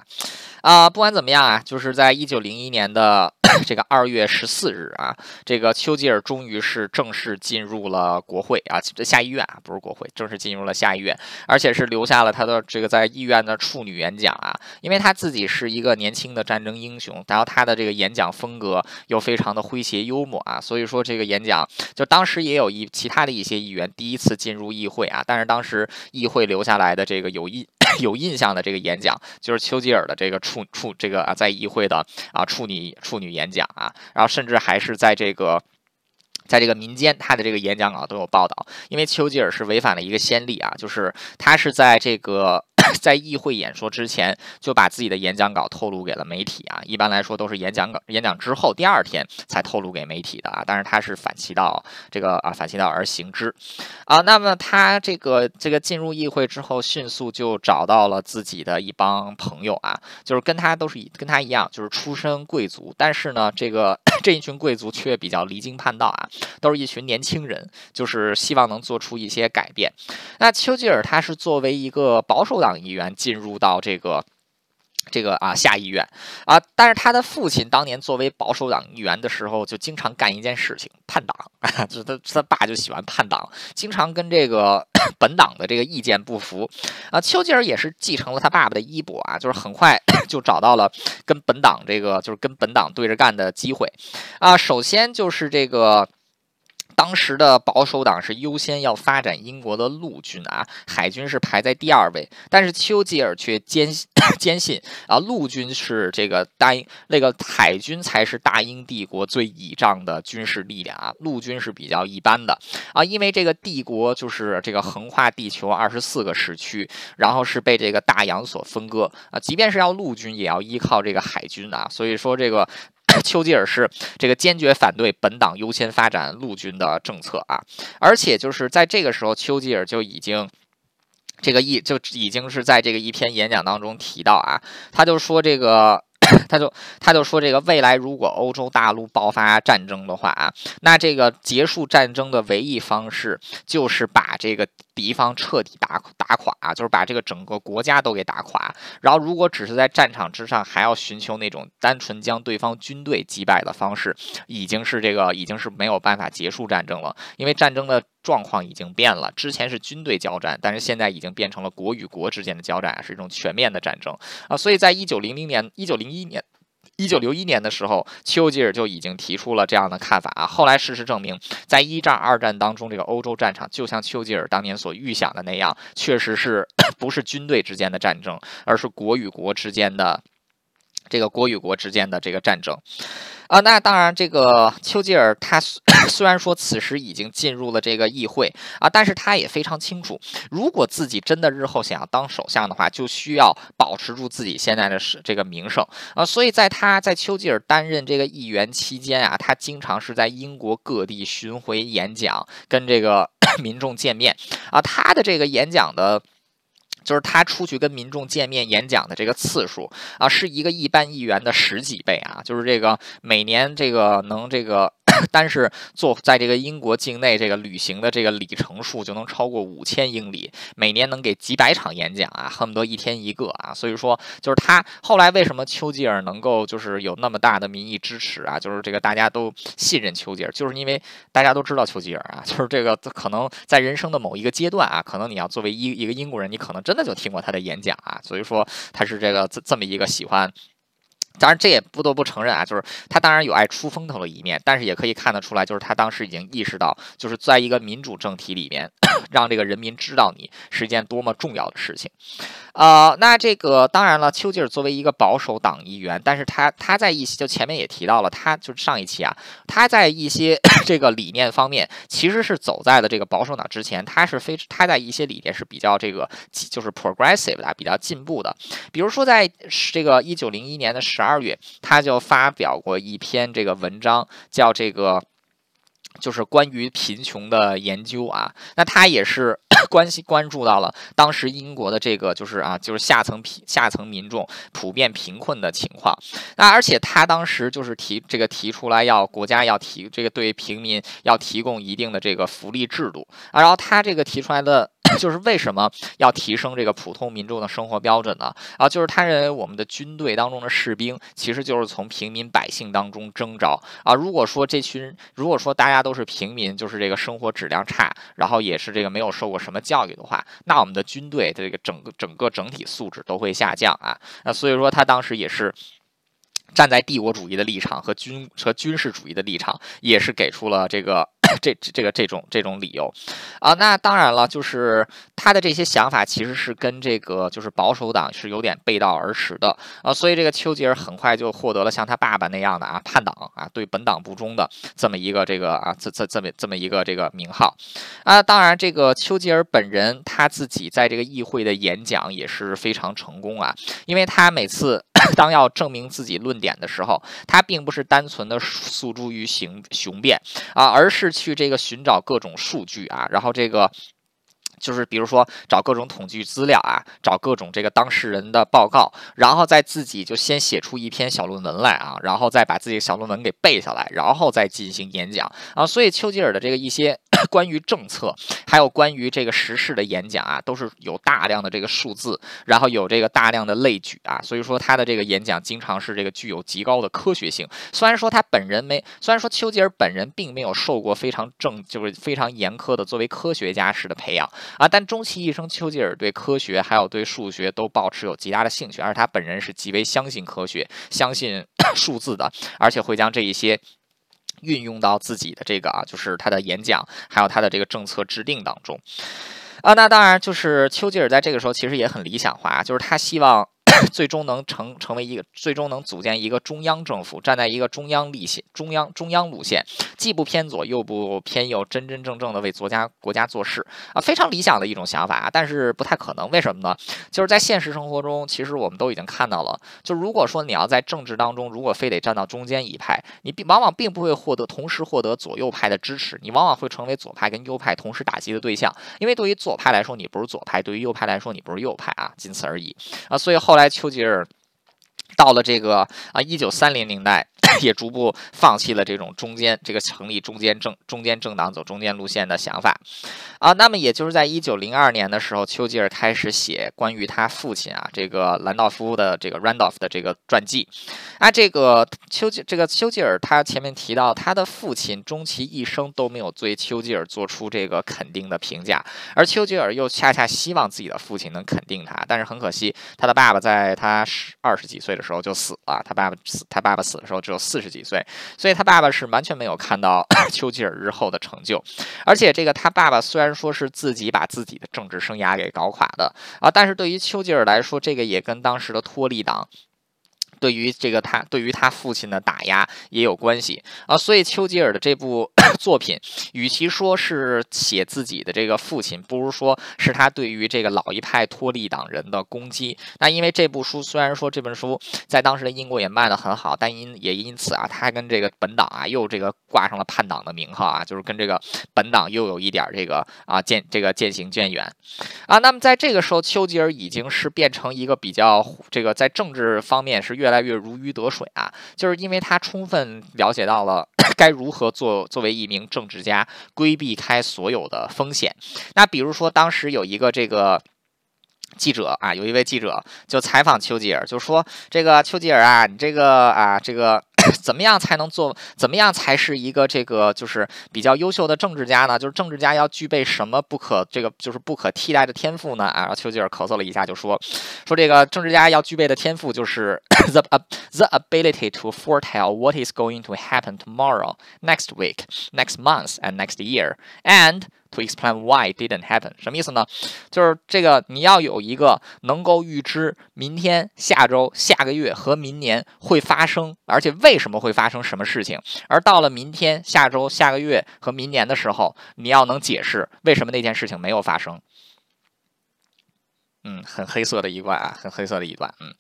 啊，不管怎么样啊，就是在一九零一年的 这个二月十四日啊，这个丘吉尔终于是正式进入了国会啊，下议院啊，不是国会，正式进入了下议院，而且是留下了他的这个在议院的处女演讲啊，因为他自己是一个年轻的战争英雄，然后他的这个演讲风格又非常的诙谐幽默啊，所以说这个演讲就当时也有一其他的一些议员第一次进入议会啊，但是当时议会留下来的这个有印有印象的这个演讲就是丘吉尔的这个。处处这个啊，在议会的啊处女处女演讲啊，然后甚至还是在这个在这个民间，他的这个演讲稿都有报道。因为丘吉尔是违反了一个先例啊，就是他是在这个 在议会演说之前就把自己的演讲稿透露给了媒体啊。一般来说都是演讲稿演讲之后第二天才透露给媒体的啊。但是他是反其道这个啊反其道而行之啊。那么他这个这个进入议会之后，迅速就找到了自己的一帮朋友啊，就是跟他都是跟他一样，就是出身贵族，但是呢，这个 这一群贵族却比较离经叛道啊。都是一群年轻人，就是希望能做出一些改变。那丘吉尔他是作为一个保守党议员进入到这个这个啊下议院啊，但是他的父亲当年作为保守党议员的时候，就经常干一件事情，叛党啊，就他他爸就喜欢叛党，经常跟这个 本党的这个意见不符啊。丘吉尔也是继承了他爸爸的衣钵啊，就是很快 就找到了跟本党这个就是跟本党对着干的机会啊。首先就是这个。当时的保守党是优先要发展英国的陆军啊，海军是排在第二位。但是丘吉尔却坚 坚信啊，陆军是这个大英那个海军才是大英帝国最倚仗的军事力量啊，陆军是比较一般的啊，因为这个帝国就是这个横跨地球二十四个时区，然后是被这个大洋所分割啊，即便是要陆军，也要依靠这个海军啊，所以说这个。丘吉尔是这个坚决反对本党优先发展陆军的政策啊，而且就是在这个时候，丘吉尔就已经这个一就已经是在这个一篇演讲当中提到啊，他就说这个。他就他就说，这个未来如果欧洲大陆爆发战争的话啊，那这个结束战争的唯一方式就是把这个敌方彻底打打垮，就是把这个整个国家都给打垮。然后，如果只是在战场之上还要寻求那种单纯将对方军队击败的方式，已经是这个已经是没有办法结束战争了，因为战争的。状况已经变了，之前是军队交战，但是现在已经变成了国与国之间的交战，是一种全面的战争啊！所以在一九零零年、一九零一年、一九六一年的时候，丘吉尔就已经提出了这样的看法啊。后来事实证明，在一战、二战当中，这个欧洲战场就像丘吉尔当年所预想的那样，确实是 不是军队之间的战争，而是国与国之间的这个国与国之间的这个战争。啊，那当然，这个丘吉尔他 虽然说此时已经进入了这个议会啊，但是他也非常清楚，如果自己真的日后想要当首相的话，就需要保持住自己现在的这个名声啊。所以在他在丘吉尔担任这个议员期间啊，他经常是在英国各地巡回演讲，跟这个 民众见面啊。他的这个演讲的。就是他出去跟民众见面演讲的这个次数啊，是一个一般议员的十几倍啊，就是这个每年这个能这个。单是做在这个英国境内这个旅行的这个里程数就能超过五千英里，每年能给几百场演讲啊，恨不得一天一个啊。所以说，就是他后来为什么丘吉尔能够就是有那么大的民意支持啊？就是这个大家都信任丘吉尔，就是因为大家都知道丘吉尔啊，就是这个可能在人生的某一个阶段啊，可能你要作为一一个英国人，你可能真的就听过他的演讲啊。所以说他是这个这么一个喜欢。当然，这也不得不承认啊，就是他当然有爱出风头的一面，但是也可以看得出来，就是他当时已经意识到，就是在一个民主政体里面，让这个人民知道你是一件多么重要的事情。呃，那这个当然了，丘吉尔作为一个保守党议员，但是他他在一些就前面也提到了，他就上一期啊，他在一些 这个理念方面其实是走在了这个保守党之前，他是非他在一些理念是比较这个就是 progressive 的，比较进步的，比如说在这个一九零一年的十二。二月，他就发表过一篇这个文章，叫这个，就是关于贫穷的研究啊。那他也是 关心关注到了当时英国的这个，就是啊，就是下层贫下层民众普遍贫困的情况。那而且他当时就是提这个提出来，要国家要提这个对平民要提供一定的这个福利制度啊。然后他这个提出来的。就是为什么要提升这个普通民众的生活标准呢？啊，就是他认为我们的军队当中的士兵其实就是从平民百姓当中征召啊。如果说这群，如果说大家都是平民，就是这个生活质量差，然后也是这个没有受过什么教育的话，那我们的军队的这个整个整个整体素质都会下降啊。那所以说他当时也是。站在帝国主义的立场和军和军事主义的立场，也是给出了这个 这这个这种这种理由啊。那当然了，就是他的这些想法其实是跟这个就是保守党是有点背道而驰的啊。所以这个丘吉尔很快就获得了像他爸爸那样的啊叛党啊对本党不忠的这么一个这个啊这这这么这么一个这个名号啊。当然，这个丘吉尔本人他自己在这个议会的演讲也是非常成功啊，因为他每次。当要证明自己论点的时候，他并不是单纯的诉诸于雄雄辩啊，而是去这个寻找各种数据啊，然后这个。就是比如说找各种统计资料啊，找各种这个当事人的报告，然后再自己就先写出一篇小论文来啊，然后再把自己的小论文给背下来，然后再进行演讲啊。所以丘吉尔的这个一些 关于政策，还有关于这个时事的演讲啊，都是有大量的这个数字，然后有这个大量的类举啊。所以说他的这个演讲经常是这个具有极高的科学性。虽然说他本人没，虽然说丘吉尔本人并没有受过非常正，就是非常严苛的作为科学家式的培养。啊，但终其一生，丘吉尔对科学还有对数学都保持有极大的兴趣，而他本人是极为相信科学、相信 数字的，而且会将这一些运用到自己的这个啊，就是他的演讲还有他的这个政策制定当中。啊，那当然就是丘吉尔在这个时候其实也很理想化，就是他希望。最终能成成为一个，最终能组建一个中央政府，站在一个中央立线、中央中央路线，既不偏左又不偏右，真真正正的为国家国家做事啊，非常理想的一种想法啊，但是不太可能。为什么呢？就是在现实生活中，其实我们都已经看到了，就如果说你要在政治当中，如果非得站到中间一派，你并往往并不会获得同时获得左右派的支持，你往往会成为左派跟右派同时打击的对象。因为对于左派来说，你不是左派；对于右派来说，你不是右派啊，仅此而已啊。所以后来。丘吉尔到了这个啊，一九三零年代。也逐步放弃了这种中间这个成立中间政中间政党走中间路线的想法啊。那么也就是在一九零二年的时候，丘吉尔开始写关于他父亲啊这个兰道夫的这个 Randolph 的这个传记啊。这个丘吉这个丘吉尔他前面提到他的父亲终其一生都没有对丘吉尔做出这个肯定的评价，而丘吉尔又恰恰希望自己的父亲能肯定他，但是很可惜，他的爸爸在他十二十几岁的时候就死了。他爸爸死他爸爸死的时候只有。四十几岁，所以他爸爸是完全没有看到 丘吉尔日后的成就，而且这个他爸爸虽然说是自己把自己的政治生涯给搞垮的啊，但是对于丘吉尔来说，这个也跟当时的托利党。对于这个他对于他父亲的打压也有关系啊，所以丘吉尔的这部 作品，与其说是写自己的这个父亲，不如说是他对于这个老一派托利党人的攻击。那因为这部书虽然说这本书在当时的英国也卖得很好，但因也因此啊，他跟这个本党啊又这个挂上了叛党的名号啊，就是跟这个本党又有一点这个啊渐这个渐行渐远啊。那么在这个时候，丘吉尔已经是变成一个比较这个在政治方面是越越来越如鱼得水啊，就是因为他充分了解到了 该如何做作为一名政治家，规避开所有的风险。那比如说，当时有一个这个。记者啊，有一位记者就采访丘吉尔，就说：“这个丘吉尔啊，你这个啊，这个怎么样才能做？怎么样才是一个这个就是比较优秀的政治家呢？就是政治家要具备什么不可这个就是不可替代的天赋呢？”啊，丘吉尔咳嗽了一下，就说：“说这个政治家要具备的天赋就是 the the ability to foretell what is going to happen tomorrow, next week, next month, and next year, and To explain why didn't happen，什么意思呢？就是这个你要有一个能够预知明天、下周、下个月和明年会发生，而且为什么会发生什么事情。而到了明天、下周、下个月和明年的时候，你要能解释为什么那件事情没有发生。嗯，很黑色的一段啊，很黑色的一段，嗯。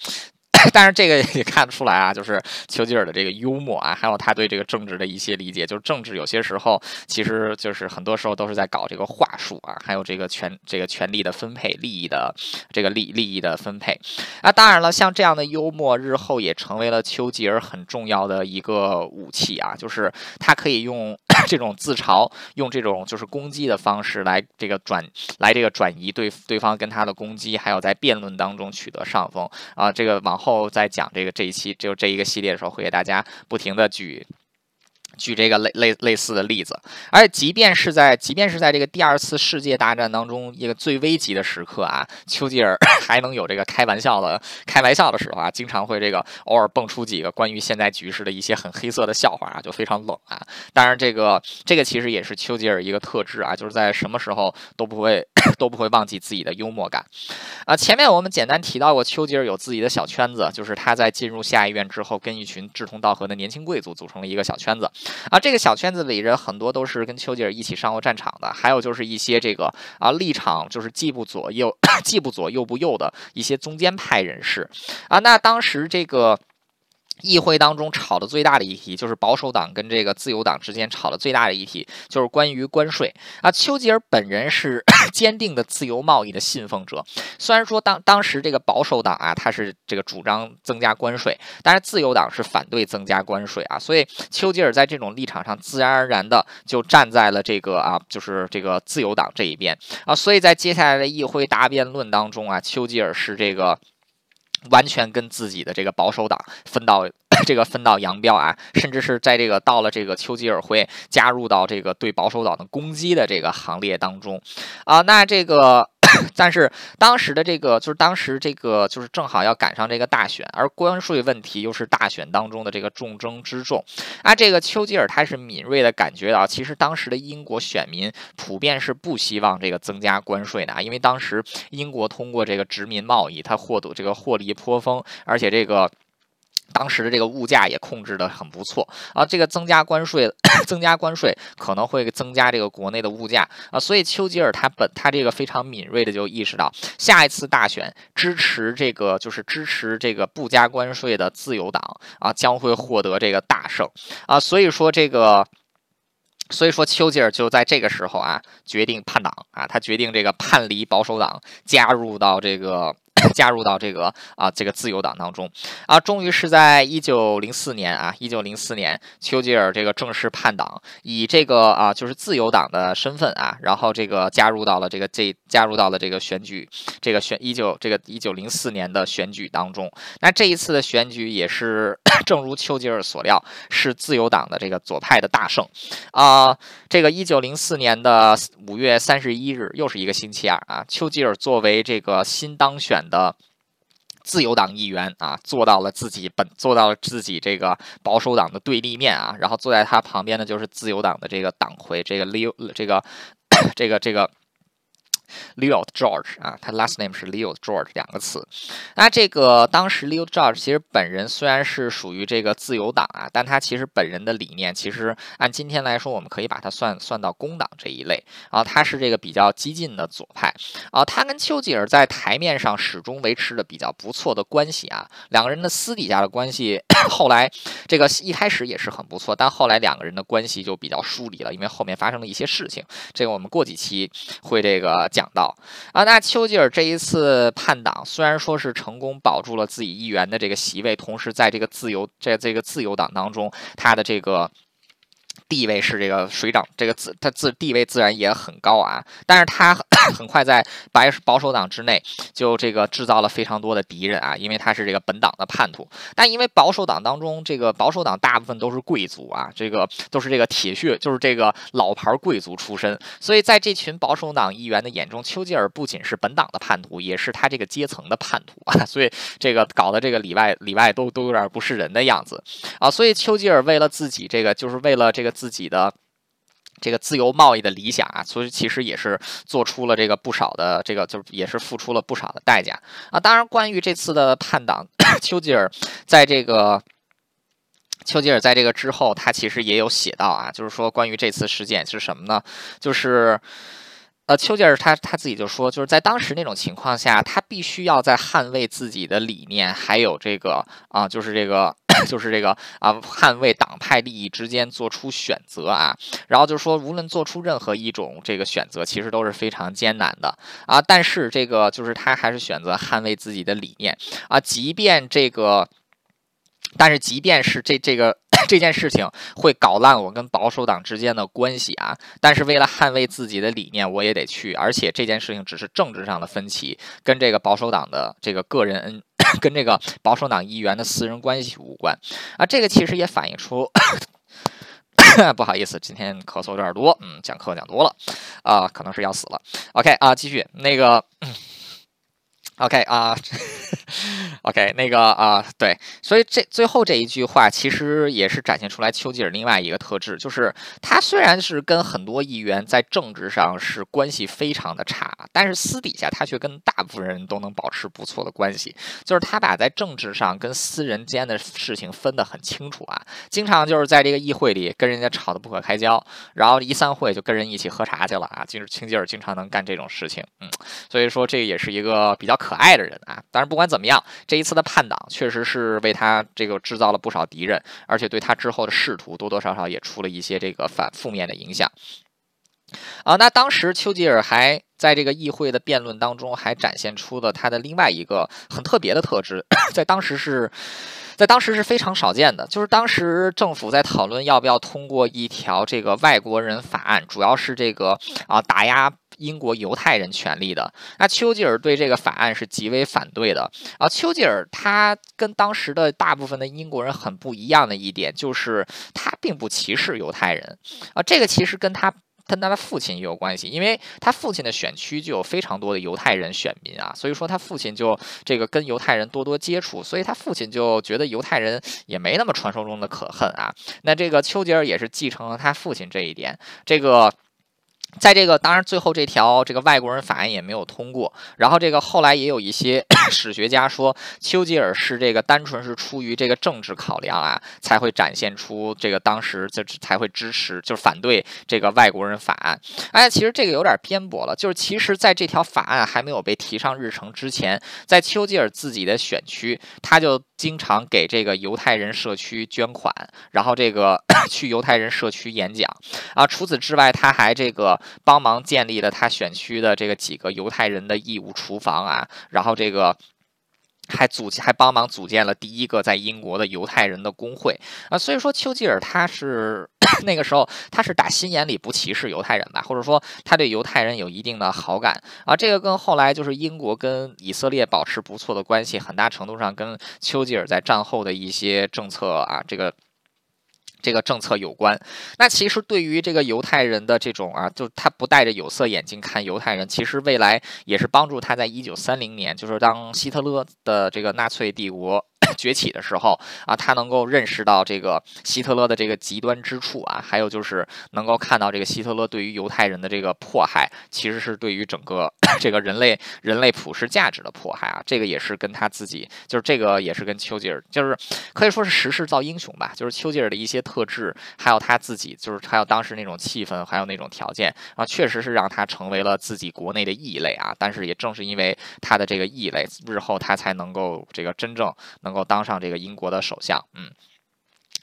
但是这个也看得出来啊，就是丘吉尔的这个幽默啊，还有他对这个政治的一些理解。就是政治有些时候，其实就是很多时候都是在搞这个话术啊，还有这个权这个权力的分配、利益的这个利利益的分配。啊，当然了，像这样的幽默，日后也成为了丘吉尔很重要的一个武器啊，就是他可以用 这种自嘲、用这种就是攻击的方式来这个转来这个转移对对方跟他的攻击，还有在辩论当中取得上风啊，这个往后。后在讲这个这一期就这一个系列的时候，会给大家不停的举举这个类类类似的例子，而即便是在即便是在这个第二次世界大战当中一个最危急的时刻啊，丘吉尔 还能有这个开玩笑的开玩笑的时候啊，经常会这个偶尔蹦出几个关于现在局势的一些很黑色的笑话啊，就非常冷啊。当然，这个这个其实也是丘吉尔一个特质啊，就是在什么时候都不会 都不会忘记自己的幽默感啊。前面我们简单提到过，丘吉尔有自己的小圈子，就是他在进入下议院之后，跟一群志同道合的年轻贵族组成了一个小圈子。啊，这个小圈子里人很多都是跟丘吉尔一起上过战场的，还有就是一些这个啊立场就是既不左右 既不左又不右的一些中间派人士啊。那当时这个。议会当中吵的最大的议题，就是保守党跟这个自由党之间吵的最大的议题，就是关于关税啊。丘吉尔本人是 坚定的自由贸易的信奉者，虽然说当当时这个保守党啊，他是这个主张增加关税，但是自由党是反对增加关税啊，所以丘吉尔在这种立场上，自然而然的就站在了这个啊，就是这个自由党这一边啊。所以在接下来的议会答辩论当中啊，丘吉尔是这个。完全跟自己的这个保守党分道 这个分道扬镳啊，甚至是在这个到了这个丘吉尔会加入到这个对保守党的攻击的这个行列当中啊，那这个。但是当时的这个就是当时这个就是正好要赶上这个大选，而关税问题又是大选当中的这个重中之重。啊，这个丘吉尔他是敏锐的感觉到，其实当时的英国选民普遍是不希望这个增加关税的啊，因为当时英国通过这个殖民贸易，他获得这个获利颇丰，而且这个。当时的这个物价也控制的很不错。啊，这个增加关税，增加关税可能会增加这个国内的物价。啊，所以丘吉尔他本他这个非常敏锐的就意识到，下一次大选支持这个就是支持这个不加关税的自由党啊将会获得这个大胜。啊，所以说这个，所以说丘吉尔就在这个时候啊决定叛党。啊，他决定这个叛离保守党，加入到这个。加入到这个啊这个自由党当中啊，终于是在一九零四年啊，一九零四年，丘吉尔这个正式叛党，以这个啊就是自由党的身份啊，然后这个加入到了这个这加入到了这个选举这个选一九这个一九零四年的选举当中。那这一次的选举也是 正如丘吉尔所料，是自由党的这个左派的大胜啊。这个一九零四年的五月三十一日，又是一个星期二啊，丘吉尔作为这个新当选。的自由党议员啊，做到了自己本，做到了自己这个保守党的对立面啊，然后坐在他旁边的就是自由党的这个党魁，这个刘这个这个这个。Leo George 啊，他 last name 是 Leo George 两个词。那这个当时 Leo George 其实本人虽然是属于这个自由党啊，但他其实本人的理念其实按今天来说，我们可以把它算算到工党这一类啊。他是这个比较激进的左派啊。他跟丘吉尔在台面上始终维持着比较不错的关系啊。两个人的私底下的关系，后来这个一开始也是很不错，但后来两个人的关系就比较疏离了，因为后面发生了一些事情。这个我们过几期会这个。讲到啊，那丘吉尔这一次叛党，虽然说是成功保住了自己议员的这个席位，同时在这个自由在这个自由党当中，他的这个。地位是这个水涨，这个自他自地位自然也很高啊，但是他很快在白保守党之内就这个制造了非常多的敌人啊，因为他是这个本党的叛徒。但因为保守党当中这个保守党大部分都是贵族啊，这个都是这个铁血，就是这个老牌贵族出身，所以在这群保守党议员的眼中，丘吉尔不仅是本党的叛徒，也是他这个阶层的叛徒啊，所以这个搞得这个里外里外都都有点不是人的样子啊，所以丘吉尔为了自己这个，就是为了这个。自己的这个自由贸易的理想啊，所以其实也是做出了这个不少的这个，就也是付出了不少的代价啊。当然，关于这次的叛党，丘吉尔在这个丘吉尔在这个之后，他其实也有写到啊，就是说关于这次事件是什么呢？就是呃，丘吉尔他他自己就说，就是在当时那种情况下，他必须要在捍卫自己的理念，还有这个啊，就是这个。就是这个啊，捍卫党派利益之间做出选择啊，然后就是说，无论做出任何一种这个选择，其实都是非常艰难的啊。但是这个就是他还是选择捍卫自己的理念啊，即便这个，但是即便是这这个这件事情会搞烂我跟保守党之间的关系啊，但是为了捍卫自己的理念，我也得去。而且这件事情只是政治上的分歧，跟这个保守党的这个个人恩。跟这个保守党议员的私人关系无关啊，这个其实也反映出，不好意思，今天咳嗽有点多，嗯，讲课讲多了，啊，可能是要死了。OK 啊，继续那个。OK 啊，OK 那个啊，对，所以这最后这一句话其实也是展现出来丘吉尔另外一个特质，就是他虽然是跟很多议员在政治上是关系非常的差，但是私底下他却跟大部分人都能保持不错的关系，就是他把在政治上跟私人间的事情分得很清楚啊，经常就是在这个议会里跟人家吵得不可开交，然后一散会就跟人一起喝茶去了啊，就是丘吉尔经常能干这种事情，嗯，所以说这也是一个比较可。可爱的人啊，当然不管怎么样，这一次的叛党确实是为他这个制造了不少敌人，而且对他之后的仕途多多少少也出了一些这个反负面的影响。啊，那当时丘吉尔还在这个议会的辩论当中，还展现出了他的另外一个很特别的特质，在当时是在当时是非常少见的，就是当时政府在讨论要不要通过一条这个外国人法案，主要是这个啊打压。英国犹太人权利的那丘吉尔对这个法案是极为反对的啊。丘吉尔他跟当时的大部分的英国人很不一样的一点就是他并不歧视犹太人啊。这个其实跟他跟他的父亲也有关系，因为他父亲的选区就有非常多的犹太人选民啊，所以说他父亲就这个跟犹太人多多接触，所以他父亲就觉得犹太人也没那么传说中的可恨啊。那这个丘吉尔也是继承了他父亲这一点，这个。在这个当然最后这条这个外国人法案也没有通过，然后这个后来也有一些 史学家说丘吉尔是这个单纯是出于这个政治考量啊，才会展现出这个当时就才会支持就是反对这个外国人法案。哎，其实这个有点偏颇了，就是其实在这条法案还没有被提上日程之前，在丘吉尔自己的选区，他就经常给这个犹太人社区捐款，然后这个 去犹太人社区演讲啊。除此之外，他还这个。帮忙建立了他选区的这个几个犹太人的义务厨房啊，然后这个还组还帮忙组建了第一个在英国的犹太人的工会啊，所以说丘吉尔他是 那个时候他是打心眼里不歧视犹太人吧，或者说他对犹太人有一定的好感啊，这个跟后来就是英国跟以色列保持不错的关系，很大程度上跟丘吉尔在战后的一些政策啊这个。这个政策有关，那其实对于这个犹太人的这种啊，就他不戴着有色眼镜看犹太人，其实未来也是帮助他在一九三零年，就是当希特勒的这个纳粹帝国。崛起的时候啊，他能够认识到这个希特勒的这个极端之处啊，还有就是能够看到这个希特勒对于犹太人的这个迫害，其实是对于整个 这个人类人类普世价值的迫害啊。这个也是跟他自己，就是这个也是跟丘吉尔，就是可以说是时势造英雄吧。就是丘吉尔的一些特质，还有他自己，就是还有当时那种气氛，还有那种条件啊，确实是让他成为了自己国内的异类啊。但是也正是因为他的这个异类，日后他才能够这个真正能够。当上这个英国的首相，嗯，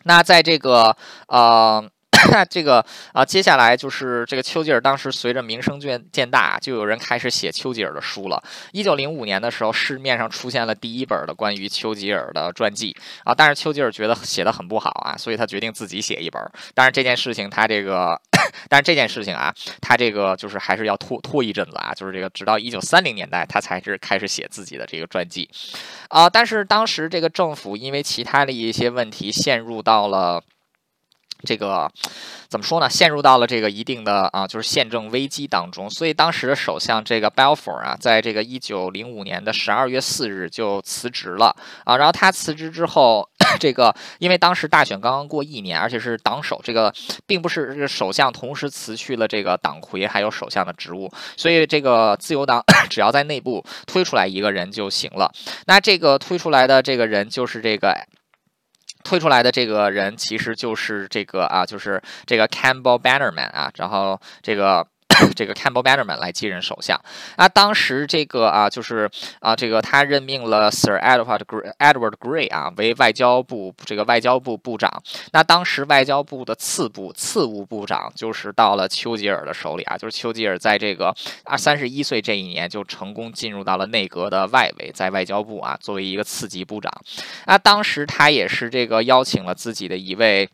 那在这个呃。这个啊，接下来就是这个丘吉尔。当时随着名声渐渐大，就有人开始写丘吉尔的书了。一九零五年的时候，市面上出现了第一本的关于丘吉尔的传记啊。但是丘吉尔觉得写的很不好啊，所以他决定自己写一本。但是这件事情他这个，但是这件事情啊，他这个就是还是要拖拖一阵子啊。就是这个直到一九三零年代，他才是开始写自己的这个传记啊。但是当时这个政府因为其他的一些问题，陷入到了。这个怎么说呢？陷入到了这个一定的啊，就是宪政危机当中。所以当时的首相这个 Balfour 啊，在这个一九零五年的十二月四日就辞职了啊。然后他辞职之后，这个因为当时大选刚刚过一年，而且是党首，这个并不是首相同时辞去了这个党魁还有首相的职务，所以这个自由党 只要在内部推出来一个人就行了。那这个推出来的这个人就是这个。推出来的这个人其实就是这个啊，就是这个 Campbell Bannerman 啊，然后这个。这个 Campbell Bannerman 来继任首相那，当时这个啊，就是啊，这个他任命了 Sir Edward Edward Grey 啊为外交部这个外交部部长。那当时外交部的次部次务部长就是到了丘吉尔的手里啊，就是丘吉尔在这个啊三十一岁这一年就成功进入到了内阁的外围，在外交部啊作为一个次级部长。啊，当时他也是这个邀请了自己的一位。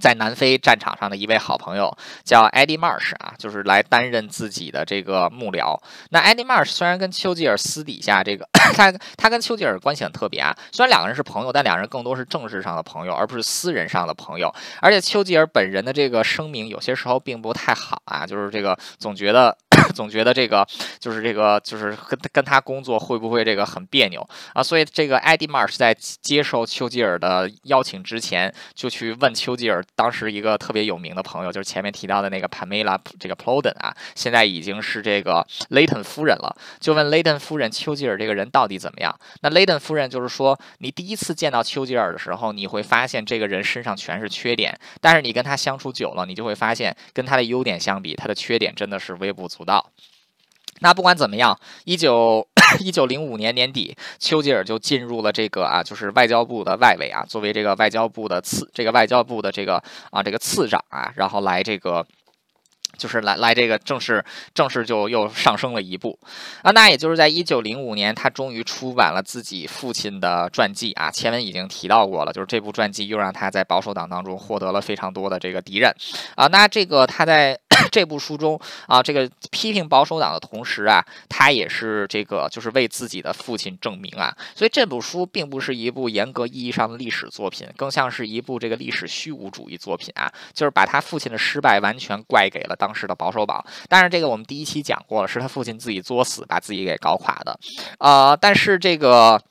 在南非战场上的一位好朋友叫 Eddie Marsh 啊，就是来担任自己的这个幕僚。那 Eddie Marsh 虽然跟丘吉尔私底下这个 他他跟丘吉尔关系很特别啊，虽然两个人是朋友，但两人更多是政治上的朋友，而不是私人上的朋友。而且丘吉尔本人的这个声明有些时候并不太好啊，就是这个总觉得总觉得这个就是这个就是跟跟他工作会不会这个很别扭啊？所以这个 Eddie Marsh 在接受丘吉尔的邀请之前，就去问丘吉尔。当时一个特别有名的朋友，就是前面提到的那个 Pamela 这个 Ploden 啊，现在已经是这个 Layton 夫人了。就问 Layton 夫人，丘吉尔这个人到底怎么样？那 Layton 夫人就是说，你第一次见到丘吉尔的时候，你会发现这个人身上全是缺点，但是你跟他相处久了，你就会发现跟他的优点相比，他的缺点真的是微不足道。那不管怎么样，一九 一九零五年年底，丘吉尔就进入了这个啊，就是外交部的外围啊，作为这个外交部的次，这个外交部的这个啊，这个次长啊，然后来这个。就是来来这个正式正式就又上升了一步啊，那也就是在一九零五年，他终于出版了自己父亲的传记啊。前文已经提到过了，就是这部传记又让他在保守党当中获得了非常多的这个敌人啊。那这个他在 这部书中啊，这个批评保守党的同时啊，他也是这个就是为自己的父亲证明啊。所以这部书并不是一部严格意义上的历史作品，更像是一部这个历史虚无主义作品啊，就是把他父亲的失败完全怪给了。当时的保守党，但是这个我们第一期讲过了，是他父亲自己作死，把自己给搞垮的，呃，但是这个。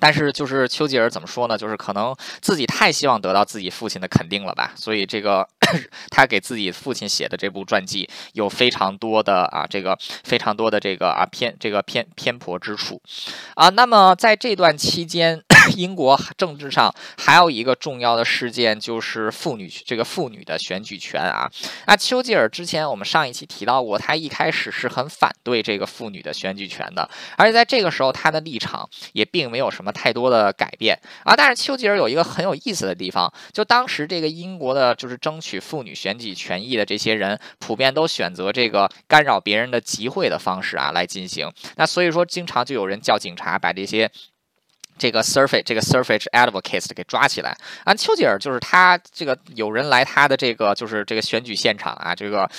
但是就是丘吉尔怎么说呢？就是可能自己太希望得到自己父亲的肯定了吧，所以这个 他给自己父亲写的这部传记有非常多的啊，这个非常多的这个啊偏这个偏偏颇之处啊。那么在这段期间，英国政治上还有一个重要的事件就是妇女这个妇女的选举权啊。那丘吉尔之前我们上一期提到过，他一开始是很反对这个妇女的选举权的，而且在这个时候他的立场也并没有什么。太多的改变啊！但是丘吉尔有一个很有意思的地方，就当时这个英国的，就是争取妇女选举权益的这些人，普遍都选择这个干扰别人的集会的方式啊来进行。那所以说，经常就有人叫警察把这些这个 surface 这个 surface advocate 给抓起来啊。丘吉尔就是他这个有人来他的这个就是这个选举现场啊，这个。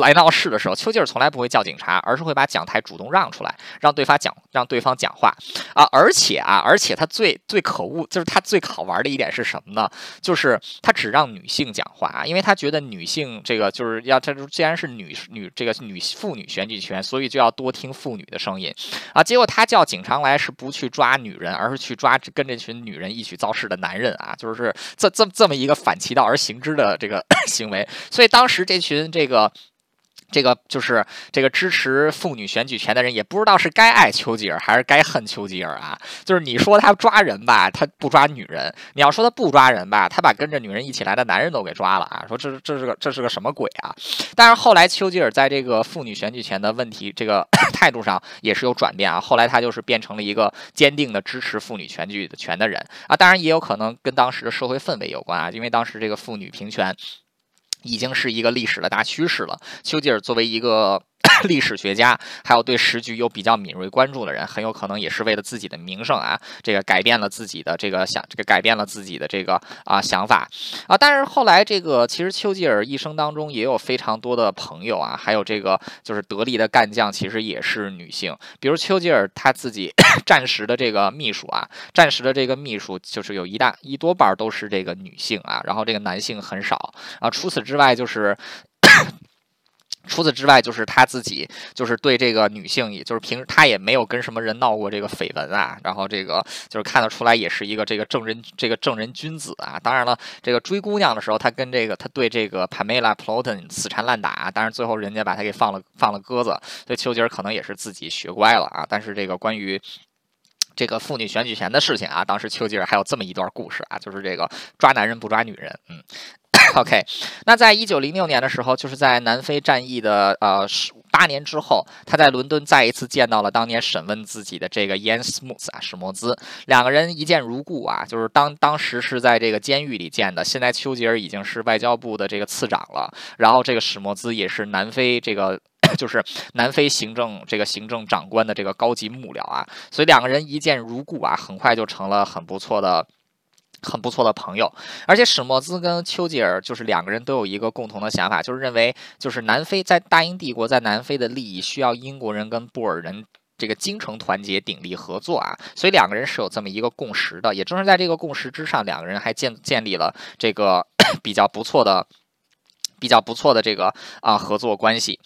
来闹事的时候，丘吉尔从来不会叫警察，而是会把讲台主动让出来，让对方讲，让对方讲话啊！而且啊，而且他最最可恶，就是他最好玩的一点是什么呢？就是他只让女性讲话啊，因为他觉得女性这个就是要，他既然是女女这个女妇女选举权，所以就要多听妇女的声音啊。结果他叫警察来是不去抓女人，而是去抓跟这群女人一起造势的男人啊，就是这这这么一个反其道而行之的这个 行为。所以当时这群这个。这个就是这个支持妇女选举权的人，也不知道是该爱丘吉尔还是该恨丘吉尔啊。就是你说他抓人吧，他不抓女人；你要说他不抓人吧，他把跟着女人一起来的男人都给抓了啊。说这这是个这是个什么鬼啊？但是后来丘吉尔在这个妇女选举权的问题这个 态度上也是有转变啊。后来他就是变成了一个坚定的支持妇女选举权的人啊。当然也有可能跟当时的社会氛围有关啊，因为当时这个妇女平权。已经是一个历史的大趋势了。丘吉尔作为一个。历史学家，还有对时局有比较敏锐关注的人，很有可能也是为了自己的名声啊，这个改变了自己的这个想，这个改变了自己的这个啊想法啊。但是后来这个其实丘吉尔一生当中也有非常多的朋友啊，还有这个就是得力的干将，其实也是女性。比如丘吉尔他自己 战时的这个秘书啊，战时的这个秘书就是有一大一多半都是这个女性啊，然后这个男性很少啊。除此之外就是。除此之外，就是他自己，就是对这个女性，也就是平时他也没有跟什么人闹过这个绯闻啊。然后这个就是看得出来，也是一个这个正人，这个正人君子啊。当然了，这个追姑娘的时候，他跟这个他对这个 Pamela Ploton 死缠烂打，但是最后人家把他给放了，放了鸽子。所以丘吉尔可能也是自己学乖了啊。但是这个关于这个妇女选举权的事情啊，当时丘吉尔还有这么一段故事啊，就是这个抓男人不抓女人，嗯。OK，那在一九零六年的时候，就是在南非战役的呃十八年之后，他在伦敦再一次见到了当年审问自己的这个 Ian Smoot 啊史莫兹，两个人一见如故啊，就是当当时是在这个监狱里见的，现在丘吉尔已经是外交部的这个次长了，然后这个史莫兹也是南非这个 就是南非行政这个行政长官的这个高级幕僚啊，所以两个人一见如故啊，很快就成了很不错的。很不错的朋友，而且史莫兹跟丘吉尔就是两个人都有一个共同的想法，就是认为就是南非在大英帝国在南非的利益需要英国人跟布尔人这个精诚团结鼎力合作啊，所以两个人是有这么一个共识的。也正是在这个共识之上，两个人还建建立了这个 比较不错的。比较不错的这个啊合作关系。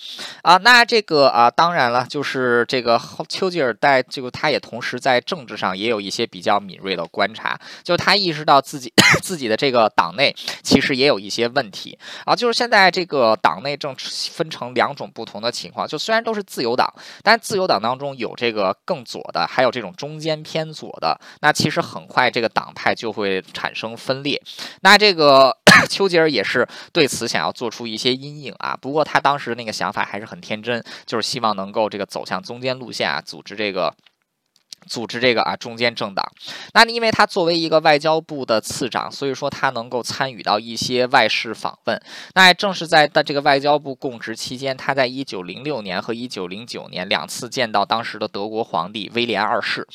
啊，那这个啊当然了，就是这个丘吉尔在这个他也同时在政治上也有一些比较敏锐的观察，就他意识到自己 自己的这个党内其实也有一些问题。啊，就是现在这个党内正分成两种不同的情况，就虽然都是自由党，但自由党当中有这个更左的，还有这种中间偏左的，那其实很快这个党派就会产生分裂，那这个。丘吉尔也是对此想要做出一些阴影啊，不过他当时那个想法还是很天真，就是希望能够这个走向中间路线啊，组织这个。组织这个啊中间政党，那因为他作为一个外交部的次长，所以说他能够参与到一些外事访问。那正是在的这个外交部供职期间，他在一九零六年和一九零九年两次见到当时的德国皇帝威廉二世。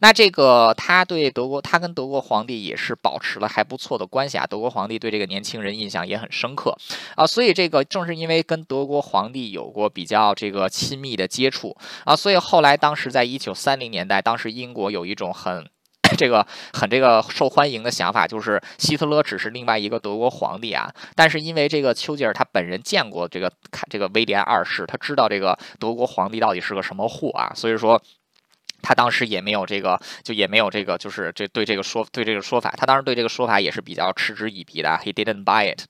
那这个他对德国，他跟德国皇帝也是保持了还不错的关系啊。德国皇帝对这个年轻人印象也很深刻啊。所以这个正是因为跟德国皇帝有过比较这个亲密的接触啊，所以后来当时在一九三零年代当。当时英国有一种很 这个很这个受欢迎的想法，就是希特勒只是另外一个德国皇帝啊。但是因为这个丘吉尔他本人见过这个看这个威廉二世，他知道这个德国皇帝到底是个什么货啊，所以说。他当时也没有这个，就也没有这个，就是这对这个说对这个说法，他当时对这个说法也是比较嗤之以鼻的。He didn't buy it。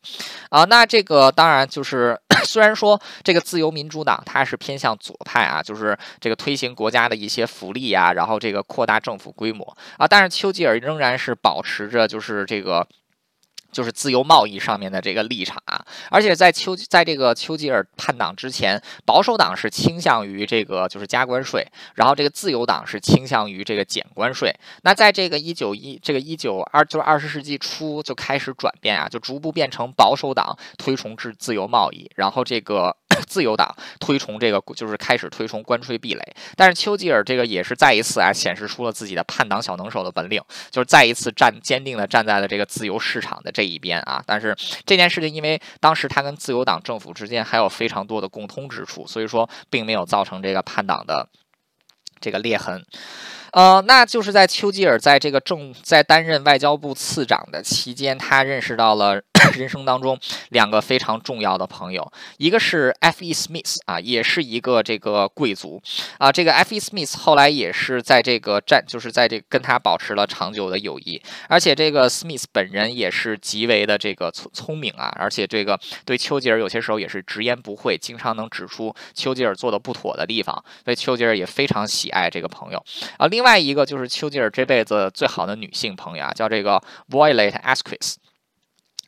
啊，那这个当然就是 虽然说这个自由民主党它是偏向左派啊，就是这个推行国家的一些福利啊，然后这个扩大政府规模啊，但是丘吉尔仍然是保持着就是这个。就是自由贸易上面的这个立场啊，而且在丘在这个丘吉尔叛党之前，保守党是倾向于这个就是加关税，然后这个自由党是倾向于这个减关税。那在这个一九一这个一九二就是二十世纪初就开始转变啊，就逐步变成保守党推崇制自由贸易，然后这个。自由党推崇这个，就是开始推崇关税壁垒，但是丘吉尔这个也是再一次啊，显示出了自己的叛党小能手的本领，就是再一次站坚定的站在了这个自由市场的这一边啊。但是这件事情，因为当时他跟自由党政府之间还有非常多的共通之处，所以说并没有造成这个叛党的这个裂痕。呃，那就是在丘吉尔在这个政在担任外交部次长的期间，他认识到了 人生当中两个非常重要的朋友，一个是 F. E. Smith 啊，也是一个这个贵族啊，这个 F. E. Smith 后来也是在这个战，就是在这跟他保持了长久的友谊，而且这个 Smith 本人也是极为的这个聪聪明啊，而且这个对丘吉尔有些时候也是直言不讳，经常能指出丘吉尔做的不妥的地方，所以丘吉尔也非常喜爱这个朋友啊，另。另外一个就是丘吉尔这辈子最好的女性朋友啊，叫这个 Violet Asquith，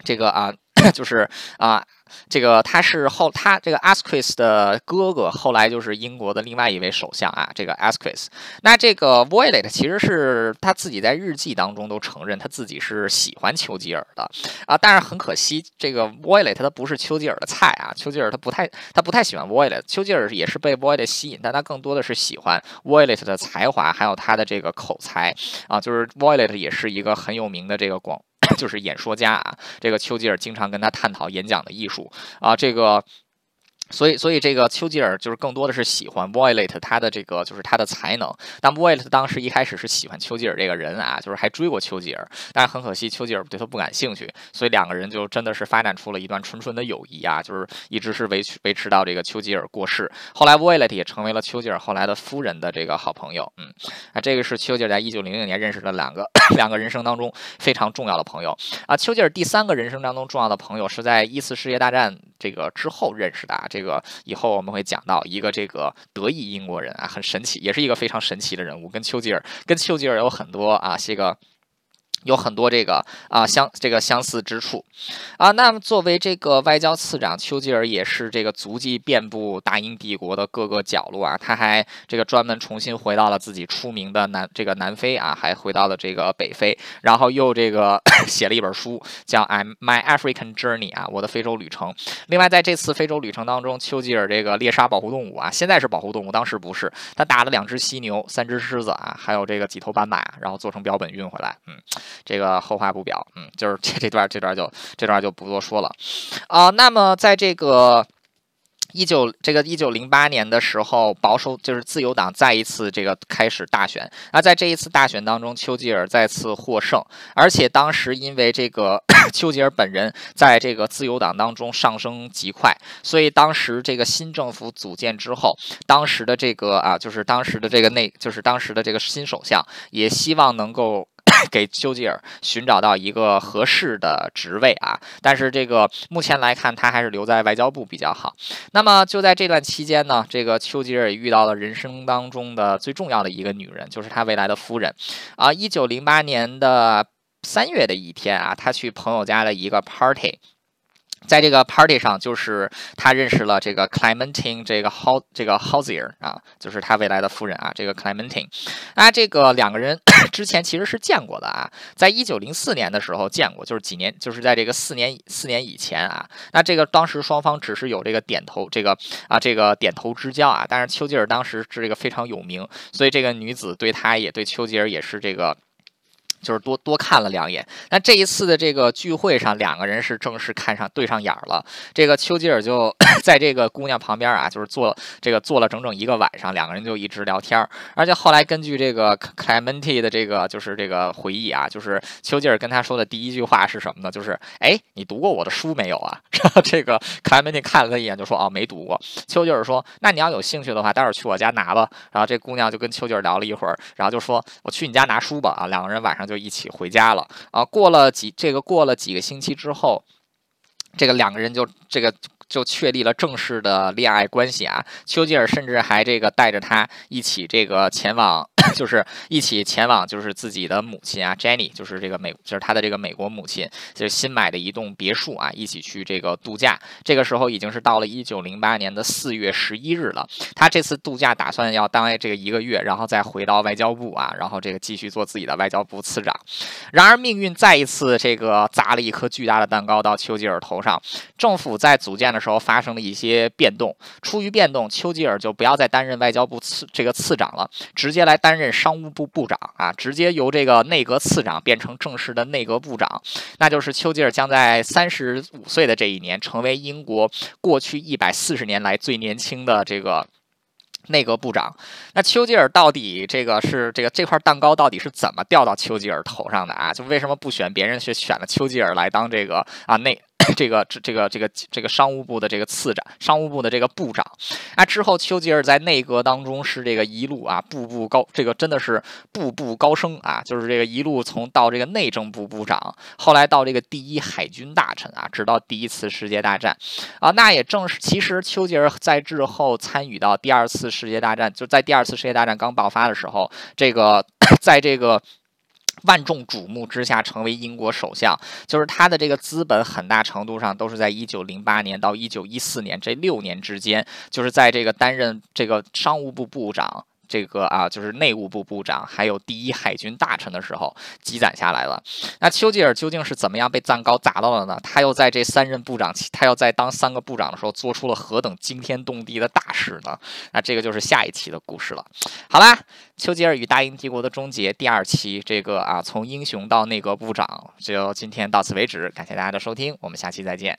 这个啊，就是啊。这个他是后他这个 Asquith 的哥哥，后来就是英国的另外一位首相啊。这个 Asquith，那这个 Violet 其实是他自己在日记当中都承认他自己是喜欢丘吉尔的啊。但是很可惜，这个 Violet 他不是丘吉尔的菜啊。丘吉尔他不太他不太喜欢 Violet，丘吉尔也是被 Violet 吸引，但他更多的是喜欢 Violet 的才华，还有他的这个口才啊。就是 Violet 也是一个很有名的这个广。就是演说家啊，这个丘吉尔经常跟他探讨演讲的艺术啊，这个。所以，所以这个丘吉尔就是更多的是喜欢 Violet 他的这个就是他的才能。但 Violet 当时一开始是喜欢丘吉尔这个人啊，就是还追过丘吉尔。但是很可惜，丘吉尔对他不感兴趣，所以两个人就真的是发展出了一段纯纯的友谊啊，就是一直是维持维持到这个丘吉尔过世。后来 Violet 也成为了丘吉尔后来的夫人的这个好朋友。嗯，啊，这个是丘吉尔在一九零零年认识的两个 两个人生当中非常重要的朋友啊。丘吉尔第三个人生当中重要的朋友是在一次世界大战这个之后认识的啊。这个以后我们会讲到一个这个德裔英国人啊，很神奇，也是一个非常神奇的人物，跟丘吉尔跟丘吉尔有很多啊，这个。有很多这个啊相这个相似之处啊。那么作为这个外交次长，丘吉尔也是这个足迹遍布大英帝国的各个角落啊。他还这个专门重新回到了自己出名的南这个南非啊，还回到了这个北非，然后又这个 写了一本书叫《I'm My African Journey》啊，我的非洲旅程。另外在这次非洲旅程当中，丘吉尔这个猎杀保护动物啊，现在是保护动物，当时不是。他打了两只犀牛、三只狮子啊，还有这个几头斑马，然后做成标本运回来，嗯。这个后话不表，嗯，就是 这这段这段就这段就不多说了啊。那么在这个。一九这个一九零八年的时候，保守就是自由党再一次这个开始大选。那在这一次大选当中，丘吉尔再次获胜，而且当时因为这个 丘吉尔本人在这个自由党当中上升极快，所以当时这个新政府组建之后，当时的这个啊，就是当时的这个内，就是当时的这个新首相也希望能够。给丘吉尔寻找到一个合适的职位啊，但是这个目前来看，他还是留在外交部比较好。那么就在这段期间呢，这个丘吉尔遇到了人生当中的最重要的一个女人，就是他未来的夫人啊。一九零八年的三月的一天啊，他去朋友家的一个 party。在这个 party 上，就是他认识了这个 Clementine 这个 How 这个 Housier 啊，就是他未来的夫人啊，这个 Clementine 那，这个两个人 之前其实是见过的啊，在一九零四年的时候见过，就是几年，就是在这个四年四年以前啊，那这个当时双方只是有这个点头，这个啊这个点头之交啊，但是丘吉尔当时是这个非常有名，所以这个女子对他也对丘吉尔也是这个。就是多多看了两眼，那这一次的这个聚会上，两个人是正式看上对上眼了。这个丘吉尔就 在这个姑娘旁边啊，就是坐这个坐了整整一个晚上，两个人就一直聊天。而且后来根据这个 Clemente 的这个就是这个回忆啊，就是丘吉尔跟他说的第一句话是什么呢？就是哎，你读过我的书没有啊？然后这个 Clemente 看了他一眼，就说哦，没读过。丘吉尔说，那你要有兴趣的话，待会儿去我家拿吧。然后这姑娘就跟丘吉尔聊了一会儿，然后就说我去你家拿书吧。啊，两个人晚上就。一起回家了啊！过了几这个过了几个星期之后，这个两个人就这个。就确立了正式的恋爱关系啊！丘吉尔甚至还这个带着他一起这个前往，就是一起前往，就是自己的母亲啊，Jenny，就是这个美，就是他的这个美国母亲，就是新买的一栋别墅啊，一起去这个度假。这个时候已经是到了一九零八年的四月十一日了。他这次度假打算要当这个一个月，然后再回到外交部啊，然后这个继续做自己的外交部次长。然而命运再一次这个砸了一颗巨大的蛋糕到丘吉尔头上，政府在组建。的时候发生了一些变动，出于变动，丘吉尔就不要再担任外交部次这个次长了，直接来担任商务部部长啊，直接由这个内阁次长变成正式的内阁部长，那就是丘吉尔将在三十五岁的这一年，成为英国过去一百四十年来最年轻的这个。内阁部长，那丘吉尔到底这个是这个这块蛋糕到底是怎么掉到丘吉尔头上的啊？就为什么不选别人，却选了丘吉尔来当这个啊内？这个这这个这个这个商务部的这个次长，商务部的这个部长，啊之后丘吉尔在内阁当中是这个一路啊步步高，这个真的是步步高升啊，就是这个一路从到这个内政部部长，后来到这个第一海军大臣啊，直到第一次世界大战啊，那也正是其实丘吉尔在之后参与到第二次世界大战，就在第二次世界大战刚爆发的时候，这个 在这个。万众瞩目之下成为英国首相，就是他的这个资本很大程度上都是在一九零八年到一九一四年这六年之间，就是在这个担任这个商务部部长。这个啊，就是内务部部长，还有第一海军大臣的时候积攒下来了。那丘吉尔究竟是怎么样被蛋糕砸到了呢？他又在这三任部长，他又在当三个部长的时候，做出了何等惊天动地的大事呢？那这个就是下一期的故事了。好啦，丘吉尔与大英帝国的终结第二期，这个啊，从英雄到内阁部长，就今天到此为止。感谢大家的收听，我们下期再见。